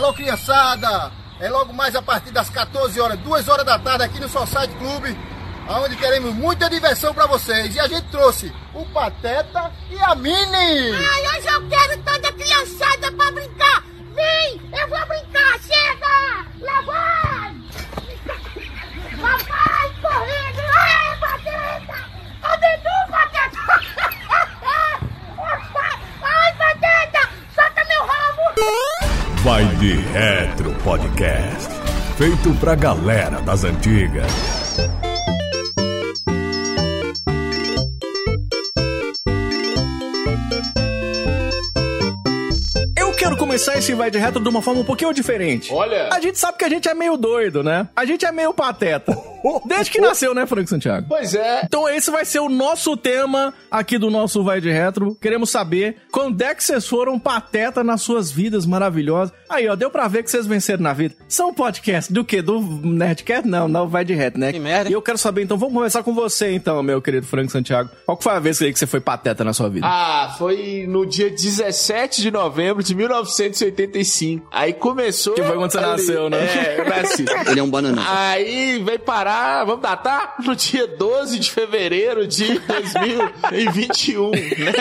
Alô, criançada! É logo mais a partir das 14 horas, 2 horas da tarde aqui no Society Clube, onde queremos muita diversão para vocês. E a gente trouxe o Pateta e a Mini! Ai, hoje eu quero toda a criançada para brincar! Vem, eu vou brincar, chega! Lá vai! Papai, correndo! Ai, Pateta! Ô, Bidu, Pateta! Ai, Pateta! Solta meu rabo! Vai de Retro Podcast. Feito pra galera das antigas. Eu quero começar esse vai de retro de uma forma um pouquinho diferente. Olha. A gente sabe que a gente é meio doido, né? A gente é meio pateta. Desde que nasceu, né, Franco Santiago? Pois é. Então esse vai ser o nosso tema aqui do nosso Vai de Retro. Queremos saber quando é que vocês foram pateta nas suas vidas maravilhosas. Aí, ó, deu pra ver que vocês venceram na vida. São podcast do quê? Do Nerdcast? Não, não Vai de Retro, né? Que merda. E eu quero saber, então, vamos começar com você, então, meu querido Franco Santiago. Qual que foi a vez que você foi pateta na sua vida? Ah, foi no dia 17 de novembro de 1985. Aí começou. Que foi quando você nasceu, né? É, eu nasci. Ele é um bananão. Aí veio parar, vamos datar? No dia 12 de fevereiro de 2021, né?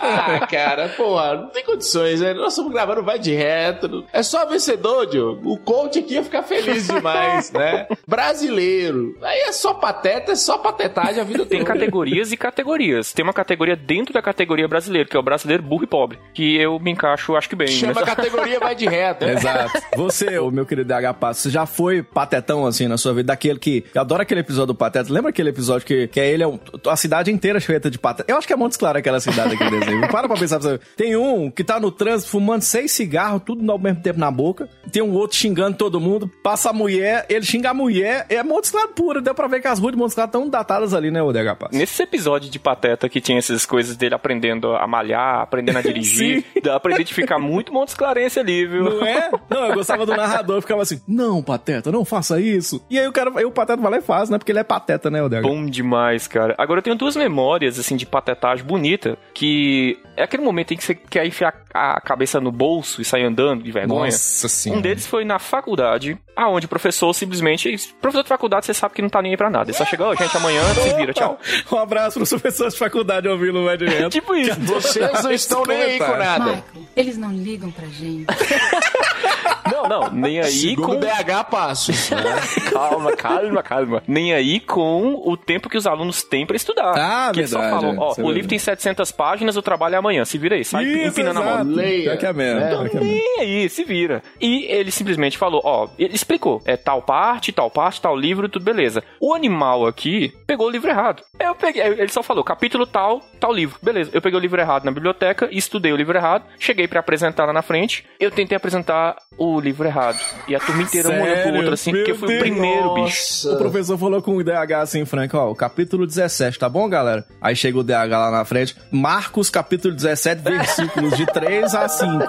Ah, cara, porra, não tem condições, né? Nós estamos gravando Vai de Retro. É só vencedor, Diogo. O coach aqui ia ficar feliz demais, né? Brasileiro. Aí é só pateta, é só patetagem a vida Tem toda. categorias e categorias. Tem uma categoria dentro da categoria brasileiro, que é o brasileiro burro e pobre. Que eu me encaixo, acho que bem. Chama nessa- categoria Vai de Retro. Exato. Você, o meu querido DH Passo, você já foi patetão assim na sua vida? Daquele que. Eu adoro aquele episódio do Pateta. Lembra aquele episódio que, que é ele, é um- a cidade inteira feita de pateta? Eu acho que é Montes Claros aquela cidade aquele desenho. Para pra pensar pra. Tem um que tá no trânsito fumando seis cigarros, tudo ao mesmo tempo na boca. Tem um outro xingando todo mundo. Passa a mulher, ele xinga a mulher. É Montes Claros puro. Deu pra ver que as ruas de Montes Claros estão datadas ali, né, o DH Passo? Nesse episódio de Pateta que tinha essas coisas dele aprendendo a malhar, aprendendo a dirigir, dá pra identificar muito Montes Clarence ali, viu? Não é? Não, eu gostava do narrador, eu ficava assim, não, Pateta, não faça isso. E aí o cara, o Pateta vai lá e faz, né? Porque ele é pateta, né, o DH? Bom demais, cara. Agora eu tenho duas memórias, assim, de patetagem bonita, que é aquele momento em que você quer enfiar a cabeça no bolso e sair andando de vergonha. Nossa senhora. Um deles foi na faculdade, aonde o professor simplesmente. Professor de faculdade, você sabe que não tá nem aí pra nada. Ele só chegou, "Ô, gente, amanhã se vira, tchau. Um abraço pros professores de faculdade ouvindo o Ed Reto. Tipo isso. Vocês não estão nem aí com nada. Michael, eles não ligam pra gente. Não, não, nem aí Segundo com. BH Passos. Calma, calma, calma. Nem aí com o tempo que os alunos têm pra estudar. Ah, que eles só verdade, falam, ó, Isso é o verdade. livro tem 700 páginas, o trabalho é amanhã. Se vira aí, sai empinando a mão. Leia. Que é mesmo. É. que é. Nem aí, se vira. E ele simplesmente falou, ó, ele explicou, é tal parte, tal parte, tal livro, tudo beleza. O animal aqui pegou o livro errado. Eu peguei, ele só falou, capítulo tal, tal livro. Beleza, eu peguei o livro errado na biblioteca, estudei o livro errado, cheguei pra apresentar lá na frente, eu tentei apresentar o livro errado. E a turma inteira um olhou pro outro assim, Meu porque eu fui Deus. o primeiro, bicho. O professor falou com o DH assim, Frank, ó, o capítulo 17, tá bom, galera? Aí chega o DH lá na frente, Marcos, capítulo 17, versículos de 3 a 5. O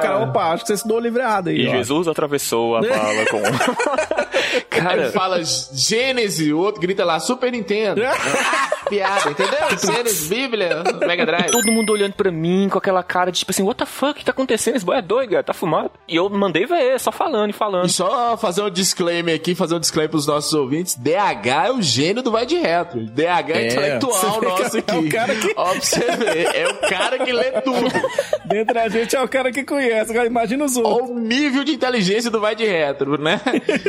cara, opa, acho que você estudou o livro errado aí. E ó. Jesus atravessou a vala com. Cara, Ele fala Gênesis, o outro grita lá Super Nintendo. Piada, entendeu? Gênesis, Bíblia, Mega Drive. todo mundo olhando pra mim com aquela cara de tipo assim, what the fuck, que tá acontecendo? Esse boy é doido, cara, tá fumado. E eu mandei ver, só falando e falando. E só fazer um disclaimer aqui, fazer um disclaimer pros nossos ouvintes. DH é o gênio do Vai de Retro. DH é, É, intelectual nosso é aqui. o cara que- Ó, pra você ver, é o cara que lê tudo. Dentro da gente é o cara que conhece, imagina os outros. Olha o nível de inteligência do Vai de Retro, né?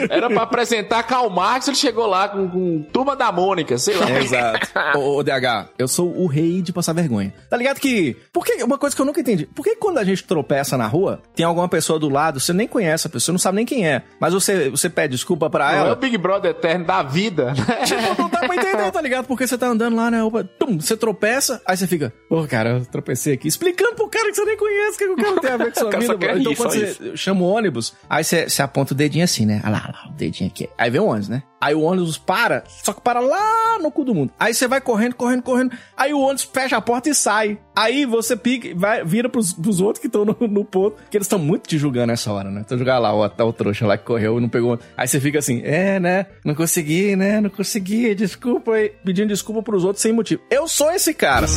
Era pra apresentar Karl Marx, ele chegou lá com, com Turma da Mônica, sei lá. Exato. ô, ô, DH, eu sou o rei de passar vergonha. Tá ligado que. Por que, uma coisa que eu nunca entendi. Por que quando a gente tropeça na rua, tem alguma pessoa do lado, você nem conhece a pessoa, não sabe nem quem é, mas você, você pede desculpa pra Não é o ela? Big Brother eterno da vida, né? Tipo, não dá pra entender, tá ligado? Porque você tá andando lá, né? opa, tum, você tropeça, aí você fica, ô, cara, eu tropecei aqui. Explicando pro cara que você nem conhece, o que o cara tem a ver com sua vida. Então, quando você chama o ônibus, aí você, você aponta o dedinho assim, né? Olha lá, olha lá, o dedinho aqui. Aí vem o ônibus, né? Aí o ônibus para, só que para lá no cu do mundo. Aí você vai correndo, correndo, correndo. Aí o ônibus fecha a porta e sai. Aí você pica, vai, vira pros, pros outros que estão no, no ponto, que eles estão muito te julgando nessa hora, né? Então jogar lá, o, o trouxa lá que correu e não pegou. Aí você fica assim, é, né? Não consegui, né? Não consegui, desculpa aí. Pedindo desculpa pros outros sem motivo. Eu sou esse cara.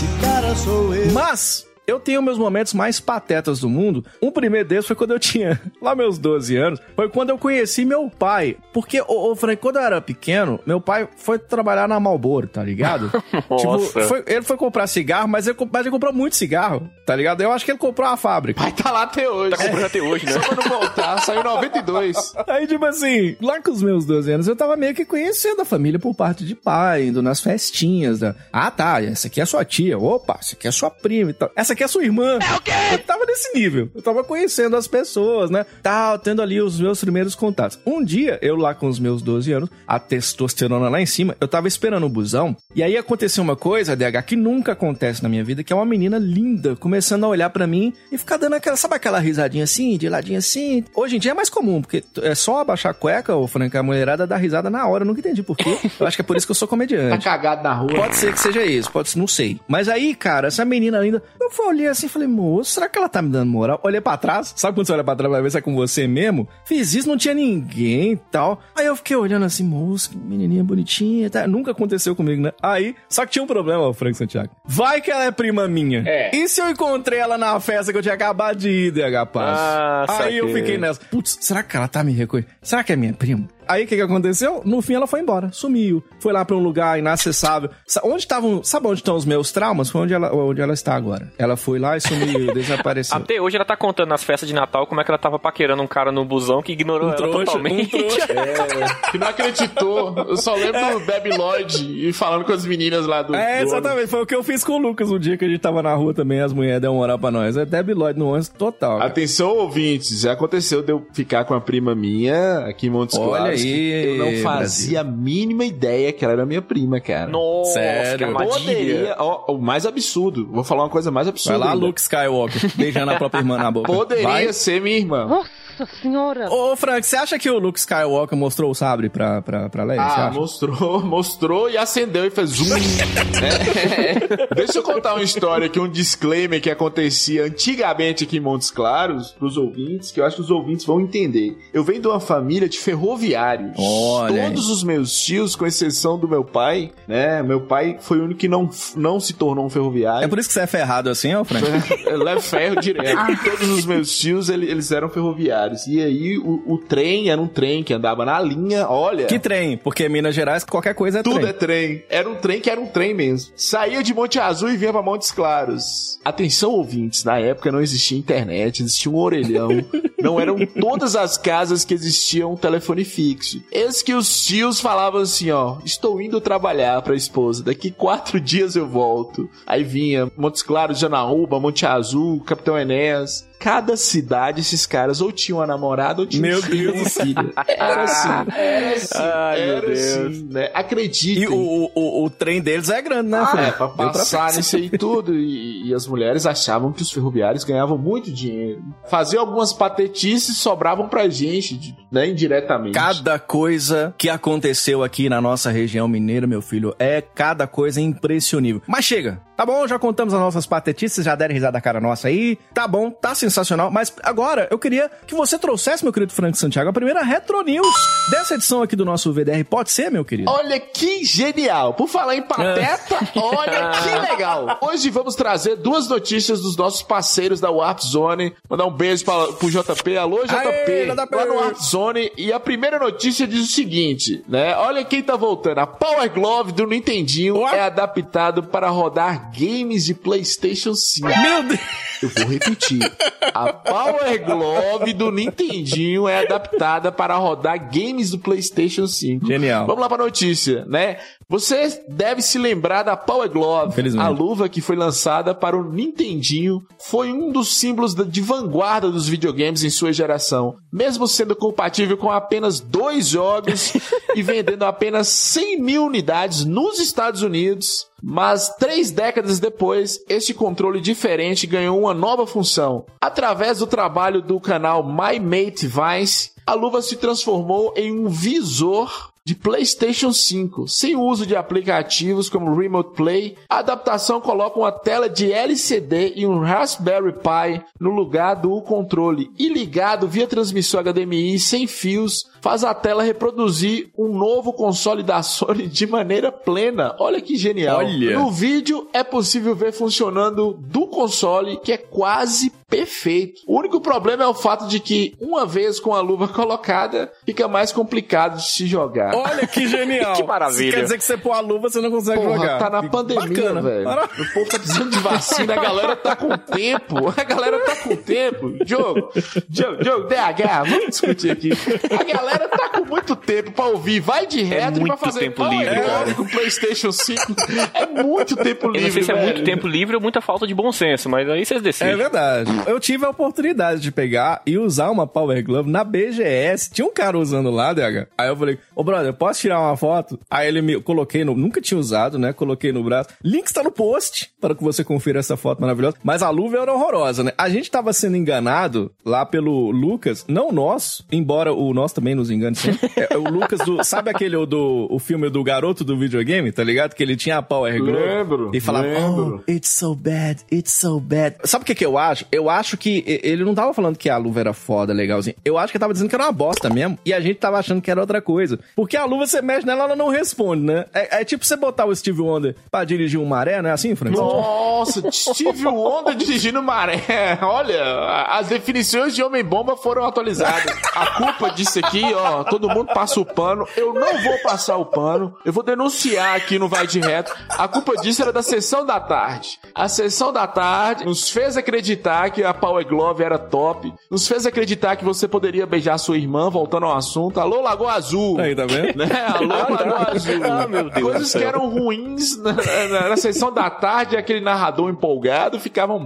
Mas. Eu tenho meus momentos mais patetas do mundo. Um primeiro deles foi quando eu tinha lá meus 12 anos. Foi quando eu conheci meu pai. Porque, ô, ô Frank, quando eu era pequeno, meu pai foi trabalhar na Marlboro, tá ligado? tipo, Nossa. foi- ele foi comprar cigarro, mas ele, mas ele comprou muito cigarro, tá ligado? Eu acho que ele comprou uma fábrica. Vai tá lá até hoje. Tá comprando até hoje, né? Só pra não voltar, saiu em 92. Aí, tipo assim, lá com os meus 12 anos, eu tava meio que conhecendo a família por parte de pai, indo nas festinhas. Da... Ah, tá, essa aqui é sua tia. Opa, essa aqui é sua prima e tal. Essa aqui é sua irmã. É o quê? Eu tava nesse nível. Eu tava conhecendo as pessoas, né? Tal, tendo ali os meus primeiros contatos. Um dia, eu lá com os meus 12 anos, a testosterona lá em cima, eu tava esperando o busão. E aí aconteceu uma coisa, DH, que nunca acontece na minha vida, que é uma menina linda começando a olhar pra mim e ficar dando aquela, sabe aquela risadinha assim, de ladinho assim? Hoje em dia é mais comum, porque é só abaixar a cueca, ou Frank, a mulherada dá risada na hora. Eu nunca entendi por quê. Eu acho que é por isso que eu sou Tá comediante. cagado na rua. Pode ser que seja isso, pode ser, não sei. Mas aí, cara, essa menina linda, eu fui olhei assim e falei, moço, será que ela tá me dando moral? Olhei pra trás, sabe quando você olha pra trás pra ver se é com você mesmo? Fiz isso, não tinha ninguém e tal. Aí eu fiquei olhando assim, moço, que menininha bonitinha, tá? Nunca aconteceu comigo, né? Aí, só que tinha um problema, Frank Santiago. Vai que ela é prima minha. É. E se eu encontrei ela na festa que eu tinha acabado de ir, DH Paz? Ah, Aí eu fiquei nessa, putz, será que ela tá me reconhecendo? Será que é minha prima? Aí o que, que aconteceu? No fim ela foi embora, sumiu. Foi lá pra um lugar inacessável. Sa- Onde estavam. Sabe onde estão os meus traumas? Foi onde ela, onde ela está agora. Ela foi lá e sumiu, desapareceu. Até hoje ela tá contando nas festas de Natal como é que ela tava paquerando um cara no busão que ignorou ela trouxa, totalmente. um trouxa. Que não acreditou. Eu só lembro do Debbie Lloyd e falando com as meninas lá do. É, do exatamente. Foi o que eu fiz com o Lucas um dia que a gente tava na rua também. As mulheres deram moral pra nós. É Debbie Lloyd no ônibus total. cara. Atenção, ouvintes, já aconteceu de eu ficar com a prima minha aqui em Montes Olha Claros. Aí, que eu não fazia a mínima ideia que ela era minha prima, cara. Nossa, Sério? que. Poderia, ó, o mais absurdo, vou falar uma coisa mais absurda. Vai lá, ainda. Luke Skywalker, beijando a própria irmã na boca. Poderia Vai. ser minha irmã. Nossa senhora. Ô, Frank, você acha que o Luke Skywalker mostrou o sabre pra, pra, pra Leia? Ah, mostrou, mostrou e acendeu e fez zoom. É. Deixa eu contar uma história aqui, um disclaimer que acontecia antigamente aqui em Montes Claros, pros ouvintes, que eu acho que os ouvintes vão entender. Eu venho de uma família de ferroviários. Olha aí. Todos os meus tios, com exceção do meu pai, né? Meu pai foi o único que não, não se tornou um ferroviário. É por isso que você é ferrado assim, ó, Frank? Eu levo ferro direto. Todos os meus tios, ele- eles eram ferroviários. E aí, o, o trem era um trem que andava na linha, olha... que trem? Porque Minas Gerais, qualquer coisa é Tudo trem. é trem. Era um trem que era um trem mesmo. Saía de Monte Azul e vinha pra Montes Claros. Atenção, ouvintes. Na época não existia internet, existia um orelhão. não eram todas as casas que existiam um telefone fixo. Eis que os tios falavam assim, ó. Estou indo trabalhar pra esposa. Daqui quatro dias eu volto. Aí vinha Montes Claros, Janaúba, Monte Azul, Capitão Enéas. Cada cidade, esses caras ou tinham uma namorada ou tinham Meu um filho, Deus. Era assim, era assim, Ai, meu era Deus. assim, né? Acreditem. E o, o, o trem deles é grande, né? É, pra Deu pra passar nisso aí tudo. E, e as mulheres achavam que os ferroviários ganhavam muito dinheiro. Faziam algumas patetices e sobravam pra gente, né, indiretamente. Cada coisa que aconteceu aqui na nossa região mineira, meu filho, é cada coisa impressionível. Mas chega, tá bom? Já contamos as nossas patetices, já deram risada da cara nossa aí. Tá bom, tá sensacional. Mas agora eu queria que você trouxesse, meu querido Frank Santiago, a primeira Retro News dessa edição aqui do nosso VDR. Pode ser, meu querido? Olha que genial! Por falar em pateta, olha que legal! Hoje vamos trazer duas notícias dos nossos parceiros da Warp Zone. Mandar um beijo pra, pro JP. Alô, JP! Aê, JP. Lá no Warp Zone. E a primeira notícia diz o seguinte, né? Olha quem tá voltando. A Power Glove do Nintendinho Ué? é adaptado para rodar games de PlayStation 5. Meu Deus! Eu vou repetir. A Power Glove do Nintendinho é adaptada para rodar games do PlayStation 5. Genial. Vamos lá para a notícia, né? Você deve se lembrar da Power Glove, a luva que foi lançada para o Nintendinho, foi um dos símbolos de vanguarda dos videogames em sua geração, mesmo sendo compatível com apenas dois jogos e vendendo apenas 100 mil unidades nos Estados Unidos. Mas três décadas depois, este controle diferente ganhou uma nova função. Através do trabalho do canal My Mate Vice, a luva se transformou em um visor de PlayStation 5, sem uso de aplicativos como Remote Play. A adaptação coloca uma tela de LCD e um Raspberry Pi no lugar do controle e ligado via transmissão HDMI sem fios, faz a tela reproduzir um novo console da Sony de maneira plena. Olha que genial. Olha. No vídeo é possível ver funcionando do console, que é quase perfeito. O único problema é o fato de que, uma vez com a luva colocada, fica mais complicado de se jogar. Olha que genial. Que maravilha. Quer dizer que você pôr a luva, você não consegue Porra, jogar. tá na pandemia, bacana. velho. O povo tá precisando de vacina, a galera tá com tempo. A galera tá com tempo. Diogo, Diogo, Diogo, DH, vamos discutir aqui. A galera tá com muito tempo pra ouvir. Vai de reto e pra fazer tempo e livre, cara. com o PlayStation 5. É muito tempo livre, Eu não sei se é muito tempo livre ou muita falta de bom senso, mas aí vocês É decidem. verdade. Eu tive a oportunidade de pegar e usar uma Power Glove na BGS. Tinha um cara usando lá, DH. Aí eu falei, ô brother, posso tirar uma foto? Aí ele me coloquei no. Nunca tinha usado, né? Coloquei no braço. Link está no post para que você confira essa foto maravilhosa. Mas a luva era horrorosa, né? A gente tava sendo enganado lá pelo Lucas, não nosso, embora o nosso também nos engane sempre. É, o Lucas do. Sabe aquele do o filme do garoto do videogame, tá ligado? Que ele tinha a Power Glove. Lembro, E falava, lembro. oh, it's so bad, it's so bad. Sabe o que que eu acho? Eu acho que ele não tava falando que a luva era foda, legalzinho. Eu acho que ele tava dizendo que era uma bosta mesmo. E a gente tava achando que era outra coisa. Porque a luva, você mexe nela, ela não responde, né? É, é tipo você botar o Steve Wonder pra dirigir um maré, não é assim, Frank? Nossa, Steve Wonder dirigindo maré. Olha, as definições de homem-bomba foram atualizadas. A culpa disso aqui, ó, todo mundo passa o pano. Eu não vou passar o pano. Eu vou denunciar aqui no Vai de Reto. A culpa disso era da sessão da tarde. A sessão da tarde nos fez acreditar que a Power Glove era top. Nos fez acreditar que você poderia beijar sua irmã, voltando ao assunto. Alô, Lagoa Azul. Aí, tá vendo? Né? Alô, Lagoa Azul. Ah, meu Deus Coisas que eram ruins na, na- na sessão da tarde, aquele narrador empolgado ficavam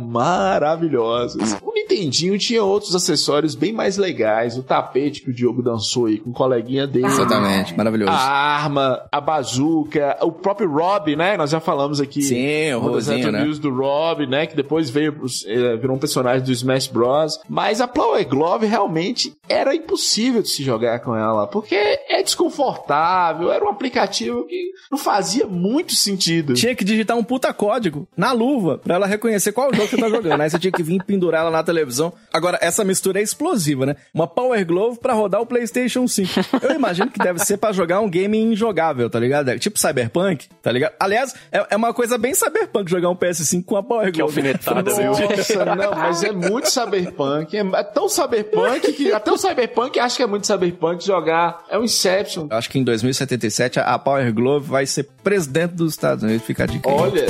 maravilhosas. O Nintendinho tinha outros acessórios bem mais legais. O tapete que o Diogo dançou aí com o coleguinha dele. Exatamente, maravilhoso. A arma, a bazuca, o próprio Rob, né? Nós já falamos aqui. Sim, o rosinho, né? reviews do Rob, né? Que depois veio, eh, virou um personagem do Smash Bros. Mas a Power Glove realmente era impossível de se jogar com ela, porque é desconfortável, era um aplicativo que não fazia muito sentido. Tinha que digitar um puta código na luva pra ela reconhecer qual jogo você tá jogando. Aí você tinha que vir pendurar ela na televisão. Agora, essa mistura é explosiva, né? Uma Power Glove pra rodar o PlayStation 5. Eu imagino que deve ser pra jogar um game injogável, tá ligado? É Tipo Cyberpunk, tá ligado? Aliás, é, é uma coisa bem Cyberpunk jogar um PS5 com a Power Que Glove. alfinetada, viu? Nossa, não, mas é muito cyberpunk. É, é tão cyberpunk que até o cyberpunk acha que é muito cyberpunk jogar. É um Inception. Eu acho que em 2077 a Power Glove vai ser presidente dos Estados Unidos. Fica a dica aí. Olha.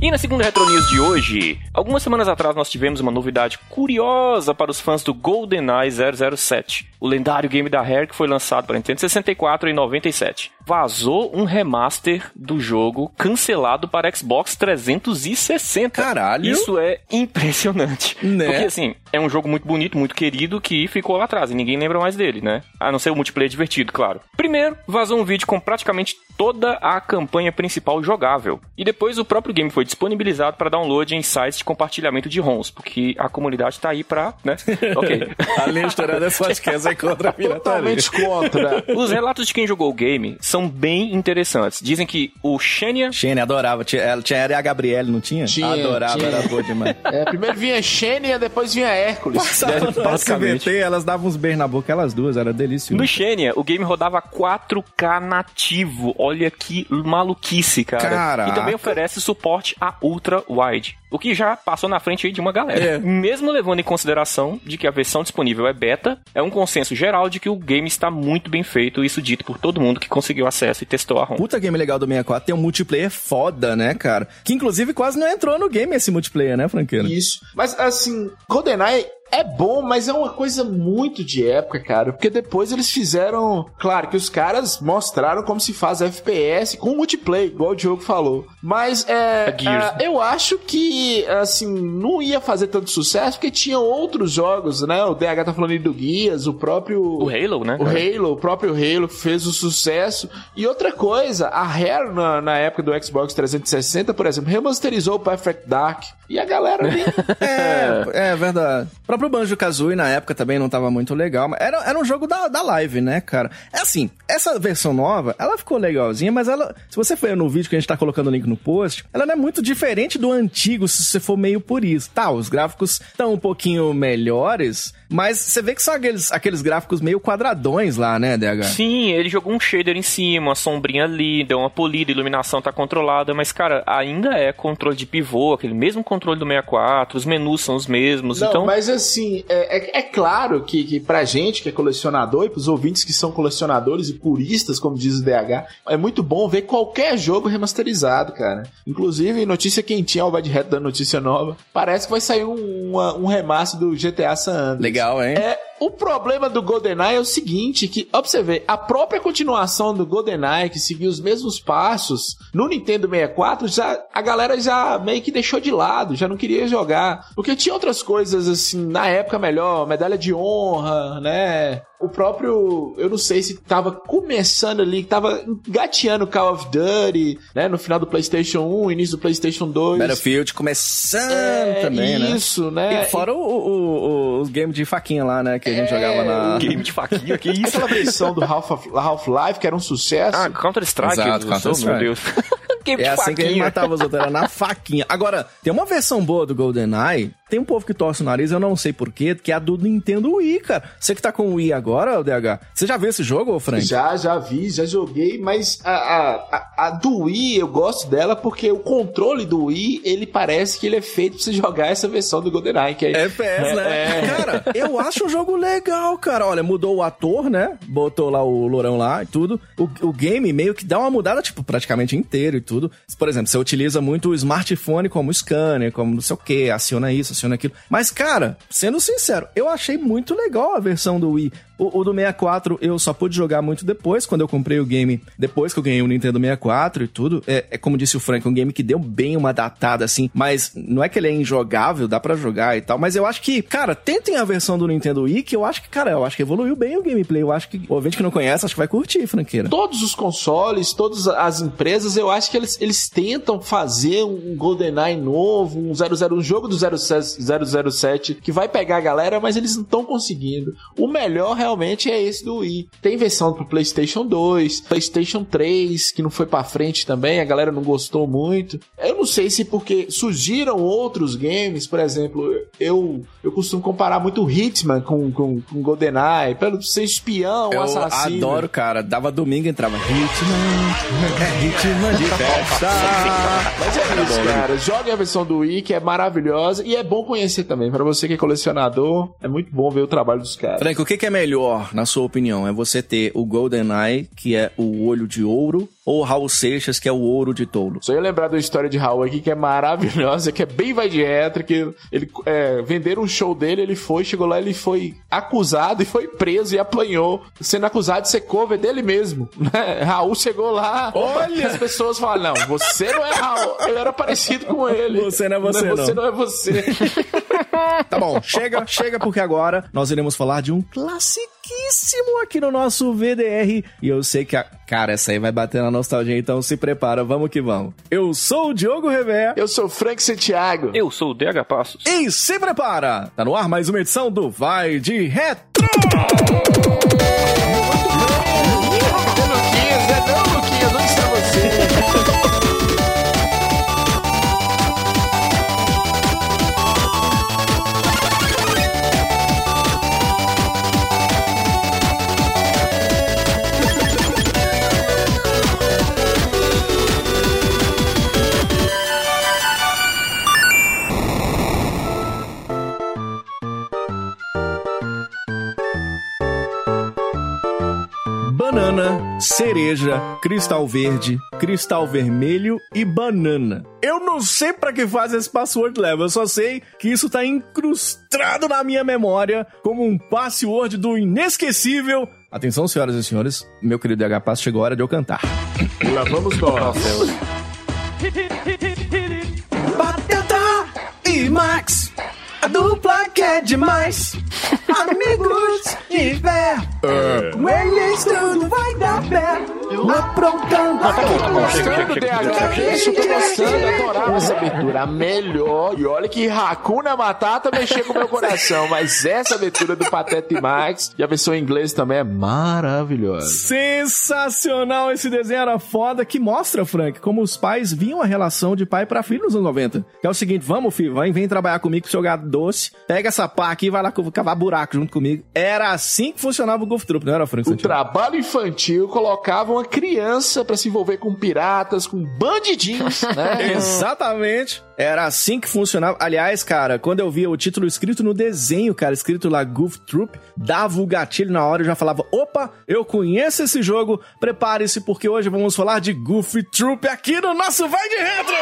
E na segunda Retro News de hoje, algumas semanas atrás nós tivemos uma novidade curiosa para os fãs do GoldenEye 007, o lendário game da Rare que foi lançado para Nintendo 64 em 97. Vazou um remaster do jogo cancelado para Xbox 360. Caralho. Isso é impressionante. Né? Porque assim, é um jogo muito bonito, muito querido que ficou lá atrás e ninguém lembra mais dele, né? A não ser o multiplayer divertido, claro. Primeiro, vazou um vídeo com praticamente toda a campanha principal jogável. E depois o próprio game foi disponibilizado para download em sites de compartilhamento de ROMs, porque a comunidade tá aí pra, né? ok. A linha estourada é podcast é contra a pirataria. Totalmente contra. Os relatos de quem jogou o game são bem interessantes. Dizem que o Xenia Shane, adorava. Tinha, ela tinha ela e a Gabriele, não tinha? Tinha, adorava, tinha. era boa demais. É, primeiro vinha Xenia, depois vinha Hércules. Passava no basicamente. SBT, elas davam uns beijos na boca, elas duas, era delicioso. No Xenia, o game rodava 4K nativo. Olha que maluquice, cara. Caraca. E também oferece suporte a Ultra Wide. O que já passou na frente aí de uma galera. É. Mesmo levando em consideração de que a versão disponível é beta, é um consenso geral de que o game está muito bem feito, isso dito por todo mundo que conseguiu acesso e testou a ROM. Puta game legal do 64, tem um multiplayer foda, né, cara? Que inclusive quase não entrou no game esse multiplayer, né, Franqueira? Isso. Mas assim, GoldenEye é bom, mas é uma coisa muito de época, cara. Porque depois eles fizeram. Claro que os caras mostraram como se faz FPS com multiplayer, igual o Diogo falou. Mas é. Gears. ah, eu acho que, assim, não ia fazer tanto sucesso porque tinha outros jogos, né? O DH tá falando aí do Guias, o próprio. O Halo, né? O cara? Halo, o próprio Halo fez o sucesso. E outra coisa, a Rare na, na época do Xbox 360, por exemplo, remasterizou o Perfect Dark. E a galera nem É, é verdade. Pra próprio Banjo-Kazooie na época também não tava muito legal, mas era, era um jogo da, da live, né, cara? É assim, essa versão nova, ela ficou legalzinha, mas ela, se você for no vídeo que a gente tá colocando o link no post, ela não é muito diferente do antigo, se você for meio por isso. Tá, os gráficos estão um pouquinho melhores, mas você vê que são aqueles, aqueles gráficos meio quadradões lá, né, DH? Sim, ele jogou um shader em cima, uma sombrinha ali, deu uma polida, a iluminação tá controlada, mas, cara, ainda é controle de pivô, aquele mesmo controle do 64, os menus são os mesmos, Não, então... mas assim, é, é, é claro que, que pra gente que é colecionador e pros ouvintes que são colecionadores e puristas, como diz o DH, é muito bom ver qualquer jogo remasterizado, cara. Inclusive, notícia quentinha, o Bad Hat da notícia nova, parece que vai sair um, uma- um remaster do GTA San Andreas. Legal, hein? É, o problema do GoldenEye é o seguinte, que, ó, pra você ver, a própria continuação do GoldenEye, que seguiu os mesmos passos, no Nintendo 64, já, a galera já meio que deixou de lado, já não queria jogar. Porque tinha outras coisas, assim, na época melhor, medalha de honra, né? O próprio, eu não sei se tava começando ali, tava engateando Call of Duty, né? No final do PlayStation 1, início do PlayStation 2. Battlefield começando É, também, né? Isso, né? E fora o, o, o- os games de faquinha lá, né? Que a gente jogava na. Game de faquinha, que isso? Aquela versão do Half- Half-Life, que era um sucesso. Ah, Counter-Strike, Counter-Strike. meu Deus. Game É de assim que a gente faquinha. matava os outros, era na faquinha. Agora, tem uma versão boa do GoldenEye, tem um povo que torce o nariz, eu não sei porquê, que é a do Nintendo Wii, cara. Você que tá com o Wii agora, DH, você já viu esse jogo, Frank? Já, já vi, já joguei, mas a, a, a, do Wii eu gosto dela porque o controle do Wii, ele parece que ele é feito pra você jogar essa versão do GoldenEye, que é... FPS, né? É. Cara, eu acho um jogo legal, cara. Olha, mudou o ator, né? Botou lá o Lourão lá e tudo. O, o game meio que dá uma mudada, tipo, praticamente inteiro e tudo. Por exemplo, você utiliza muito o smartphone como scanner, como não sei o que, aciona isso, aquilo. Mas, cara, sendo sincero, eu achei muito legal a versão do Wii. O, o do 64 eu só pude jogar muito depois, quando eu comprei o game, depois que eu ganhei o Nintendo 64 e tudo. É, é como disse o Frank, um game que deu bem uma datada assim, mas não é que ele é injogável, dá pra jogar e tal. Mas eu acho que, cara, tentem a versão do Nintendo Wii, que eu acho que, cara, eu acho que evoluiu bem o gameplay. Eu acho que o ouvinte que não conhece, acho que vai curtir, franqueira. Todos os consoles, todas as empresas, eu acho que eles, eles tentam fazer um GoldenEye novo, um 00, um jogo do 07, 007 que vai pegar a galera, mas eles não estão conseguindo. O melhor realmente é esse do Wii. Tem versão pro PlayStation 2, PlayStation 3, que não foi pra frente também, a galera não gostou muito. Eu não sei se porque surgiram outros games, por exemplo, eu, eu costumo comparar muito Hitman com, com, com GoldenEye, pelo ser espião, Eu assassino. adoro, cara. Dava domingo e entrava Hitman, é Hitman de festa. Mas é isso, cara. Jogue a versão do Wii, que é maravilhosa. E é bom conhecer também. Pra você que é colecionador, é muito bom ver o trabalho dos caras. Frank, o que, que é melhor, na sua opinião? É você ter o GoldenEye, que é o olho de ouro, ou o Raul Seixas, que é o ouro de touro? Só ia lembrar da história de Raul aqui, que é maravilhosa, que é bem vai de retro, que ele é, venderam um show dele, ele foi, chegou lá, ele foi acusado e foi preso e apanhou, sendo acusado de ser cover dele mesmo. né? Raul chegou lá, e as pessoas falaram, não, você não é Raul, eu era parecido com ele. Você não é você, Você não. não é você. Tá bom, chega, chega, porque agora nós iremos falar de um classiquíssimo aqui no nosso VDR. E eu sei que, a... cara, essa aí vai bater na nostalgia, então se prepara, vamos que vamos. Eu sou o Diogo Rever. Eu sou Frank Santiago. Eu sou o DH Passos. E se prepara! Tá no ar mais uma edição do Vai de Retro! Luquinhas, é não, Luquinhas, onde está você? Banana, cereja, cristal verde, cristal vermelho e banana. Eu não sei pra que faz esse password level, eu só sei que isso tá incrustado na minha memória como um password do inesquecível. Atenção, senhoras e senhores, meu querido DH Passo, chegou a hora de eu cantar. Lá vamos nós. Batata e Max, a dupla que é demais. Amigos de fé, com eles tudo vai dar pé. Aprontando Tá tá bom, chega, Gostando, DH, isso, tô gostando, adorava essa abertura, a melhor. E olha que Hakuna Matata mexeu com o meu coração, mas essa abertura do Pateta e Max, e a versão em inglês também é maravilhosa. Sensacional esse desenho era foda que mostra, Frank, como os pais viam a relação de pai pra filho nos anos 90. Que é o seguinte, vamos filho, vem, vem trabalhar comigo pro seu gado doce, pega essa pá aqui e vai lá cavar buraco junto comigo. Era assim que funcionava o Golf Troop, não era, Frank? O Santiago? trabalho infantil colocava uma criança pra se envolver com piratas, com bandidinhos, né? Exatamente. Era assim que funcionava. Aliás, cara, quando eu via o título escrito no desenho, cara, escrito lá Goof Troop, dava o gatilho na hora e eu já falava: opa, eu conheço esse jogo, prepare-se porque hoje vamos falar de Goof Troop aqui no nosso Vai de Retro!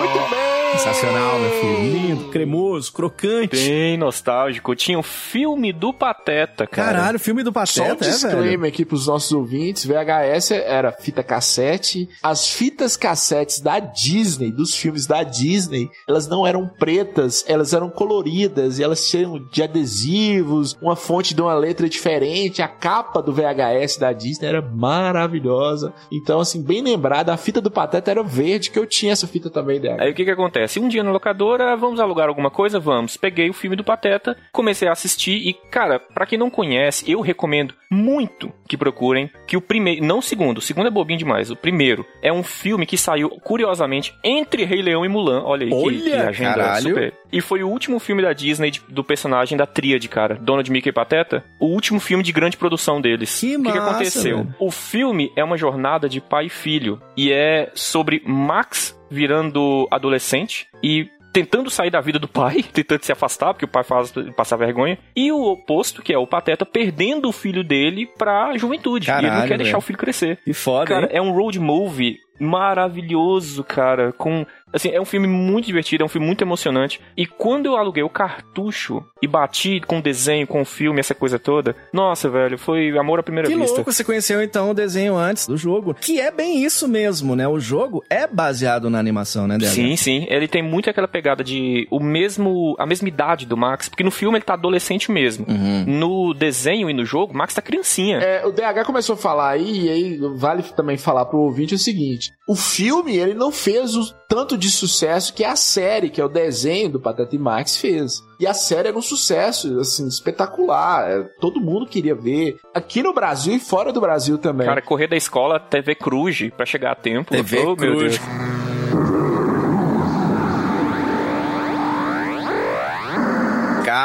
Muito bem! Sensacional, meu filho. Lindo, cremoso, crocante. Bem nostálgico. Tinha o filme do Pateta, cara. Caralho, filme do Só um Pateta, é, velho? disclaimer aqui pros nossos ouvintes: VHS era fita cassete. As fitas cassetes da Disney, dos filmes da Disney, elas não eram pretas, elas eram coloridas e elas tinham de adesivos, uma fonte de uma letra diferente. A capa do VHS da Disney era maravilhosa. Então, assim, bem lembrada, a fita do Pateta era verde, que eu tinha essa fita também dela. Aí o que que acontece? Um dia na locadora, vamos alugar alguma coisa? Vamos. Peguei o filme do Pateta, comecei a assistir e, cara, pra quem não conhece, eu recomendo muito que procurem que o primeiro, não o segundo, o segundo é bobinho demais, o primeiro é um filme que saiu, curiosamente, entre Rei Leão e Mulan, olha aí que- Olha, que, agenda caralho. super. E foi o último filme da Disney de- do personagem da tríade, cara, Donald, Mickey e Pateta, o último filme de grande produção deles. Que o que, que aconteceu? velho. O filme é uma jornada de pai e filho e é sobre Max virando adolescente e tentando sair da vida do pai, tentando se afastar, porque o pai faz passar vergonha, e o oposto, que é o Pateta, perdendo o filho dele pra juventude. e ele não Caralho, quer deixar velho. o filho crescer. Que foda, Cara, hein? é um road movie maravilhoso, cara, com assim, é um filme muito divertido, é um filme muito emocionante. E quando eu aluguei o cartucho e bati com o desenho, com o filme, essa coisa toda, nossa, velho, foi amor à primeira Que vista. louco, você conheceu então o desenho antes do jogo. Que é bem isso mesmo, né? O jogo é baseado na animação, né, DH? Sim, sim. Ele tem muito aquela pegada de o mesmo, a mesma idade do Max, porque no filme ele tá adolescente mesmo. Uhum. No desenho e no jogo, o Max tá criancinha. É, o DH começou a falar aí, e aí vale também falar pro ouvinte o seguinte: o filme ele não fez o tanto de sucesso que a série, que é o desenho do Pateta e Max, fez. E a série era um sucesso, assim, espetacular. É, Todo mundo queria ver. Aqui no Brasil e fora do Brasil também. Cara, correr da escola, TV Cruz, pra chegar a tempo. TV Oh, meu Cruz. Deus.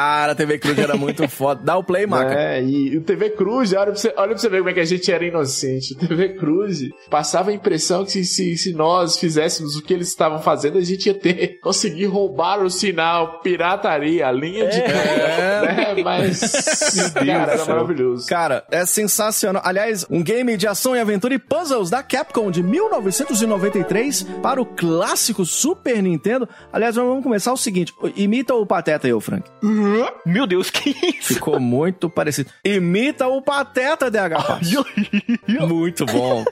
Cara, a TV Cruz era muito foda. Dá o play, Maca. É, e o TV Cruz, olha pra, você, olha pra você ver como é que a gente era inocente. O TV Cruz passava a impressão que se, se, se nós fizéssemos o que eles estavam fazendo, a gente ia ter conseguir roubar o sinal, pirataria, a linha de É. né? Mas, cara, era maravilhoso. Cara, é sensacional. Aliás, um game de ação e aventura e puzzles da Capcom de 1993 para o clássico Super Nintendo. Aliás, vamos começar o seguinte: imita o Pateta aí, ô Frank. Meu Deus, que isso? Ficou muito parecido. Imita o Pateta, DH. Muito bom.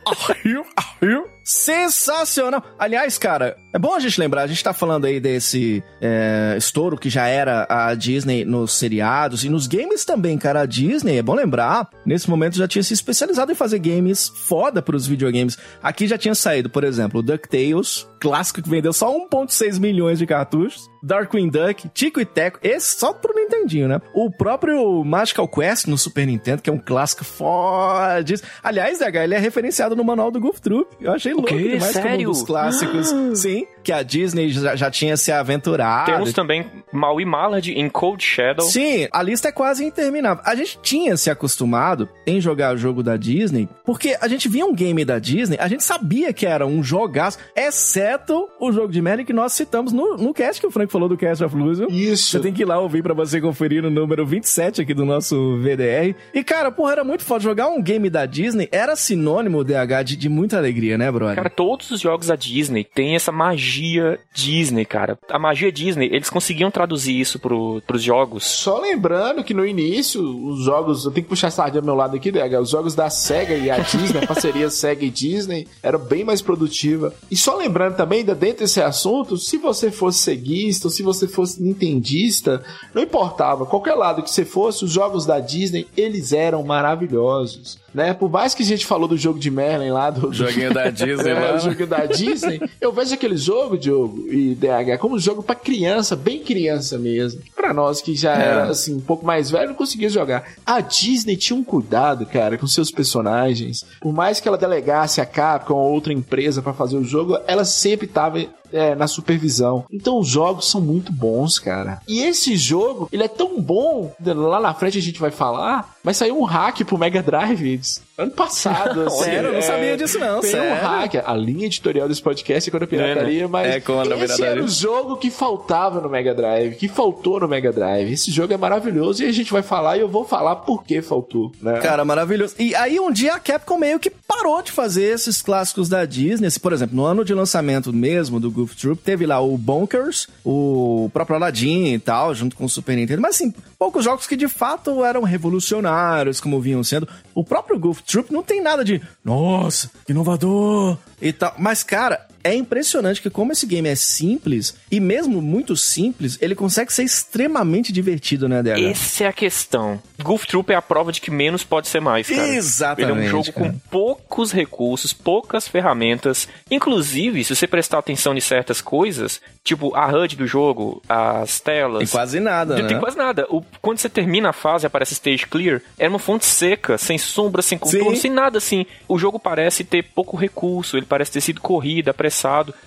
Sensacional. Aliás, cara, é bom a gente lembrar, a gente tá falando aí desse é, estouro que já era a Disney nos seriados e nos games também, cara. A Disney, é bom lembrar, nesse momento já tinha se especializado em fazer games foda pros videogames. Aqui já tinha saído, por exemplo, o DuckTales, clássico que vendeu só 1.6 milhões de cartuchos. Darkwing Duck, Tico e Teco, esse só pro Nintendinho, né? O próprio Magical Quest no Super Nintendo, que é um clássico fodíssimo. Aliás, DH, ele é referenciado no manual do Goof Troop. Eu achei louco quê? demais como um Sério? dos clássicos. Sim, que a Disney já, já tinha se aventurado. Temos também Maui Mallard em Cold Shadow. Sim, a lista é quase interminável. A gente tinha se acostumado em jogar o jogo da Disney, porque a gente via um game da Disney, a gente sabia que era um jogaço, exceto o jogo de Magic que nós citamos no, no cast que o Frank falou do Cast of Illusion. Isso. Você tem que ir lá ouvir pra você conferir no número 27 aqui do nosso VDR. E, cara, porra, era muito foda. Jogar um game da Disney era sinônimo, DH, de, de muita alegria, né, brother? Cara, todos os jogos da Disney têm essa magia magia Disney, cara. A magia Disney, eles conseguiam traduzir isso pro, pros jogos. Só lembrando que no início, os jogos. Eu tenho que puxar a sardinha ao meu lado aqui, Dega. Os jogos da SEGA e a Disney, a parceria SEGA e Disney, era bem mais produtiva. E só lembrando também, ainda dentro desse assunto, se você fosse seguista ou se você fosse nintendista, não importava. Qualquer lado que você fosse, os jogos da Disney, eles eram maravilhosos. Né? Por mais que a gente falou do jogo de Merlin lá, do, do Joguinho da Disney é, o jogo da Disney. Eu vejo aquele jogo, Diogo e DH, como um jogo pra criança, bem criança mesmo. Pra nós que já É. era assim, um pouco mais velho, não conseguia jogar. A Disney tinha um cuidado, cara, com seus personagens. Por mais que ela delegasse a Capcom ou outra empresa pra fazer o jogo, ela sempre tava é, na supervisão. Então os jogos são muito bons, cara. E esse jogo, ele é tão bom, lá na frente a gente vai falar, mas saiu um hack pro Mega Drive ano passado. assim, Sério? Eu não sabia disso não, Tem um hack. A linha editorial desse podcast é contra a pirataria, mas É contra a esse pirataria. era o jogo que faltava no Mega Drive, que faltou no Mega Drive. Esse jogo é maravilhoso e a gente vai falar e eu vou falar por que faltou, né? Cara, maravilhoso. E aí um dia a Capcom meio que parou de fazer esses clássicos da Disney. Assim, por exemplo, no ano de lançamento mesmo do Goof Troop, teve lá o Bonkers, o próprio Aladdin e tal, junto com o Super Nintendo. Mas assim, poucos jogos que de fato eram revolucionários, como vinham sendo. O próprio Goof Troop não tem nada de, nossa, inovador e tal. Mas, cara, é impressionante que como esse game é simples, e mesmo muito simples, ele consegue ser extremamente divertido, né, DH? Essa é a questão. Goof Troop é a prova de que menos pode ser mais, cara. Exatamente, Ele é um jogo cara. com poucos recursos, poucas ferramentas. Inclusive, se você prestar atenção em certas coisas, tipo a HUD do jogo, as telas. Tem quase nada, Não né? tem quase nada. O- quando você termina a fase e aparece stage clear, é uma fonte seca, sem sombra, sem contorno, Sim. sem nada assim. O jogo parece ter pouco recurso, ele parece ter sido corrido, apressado,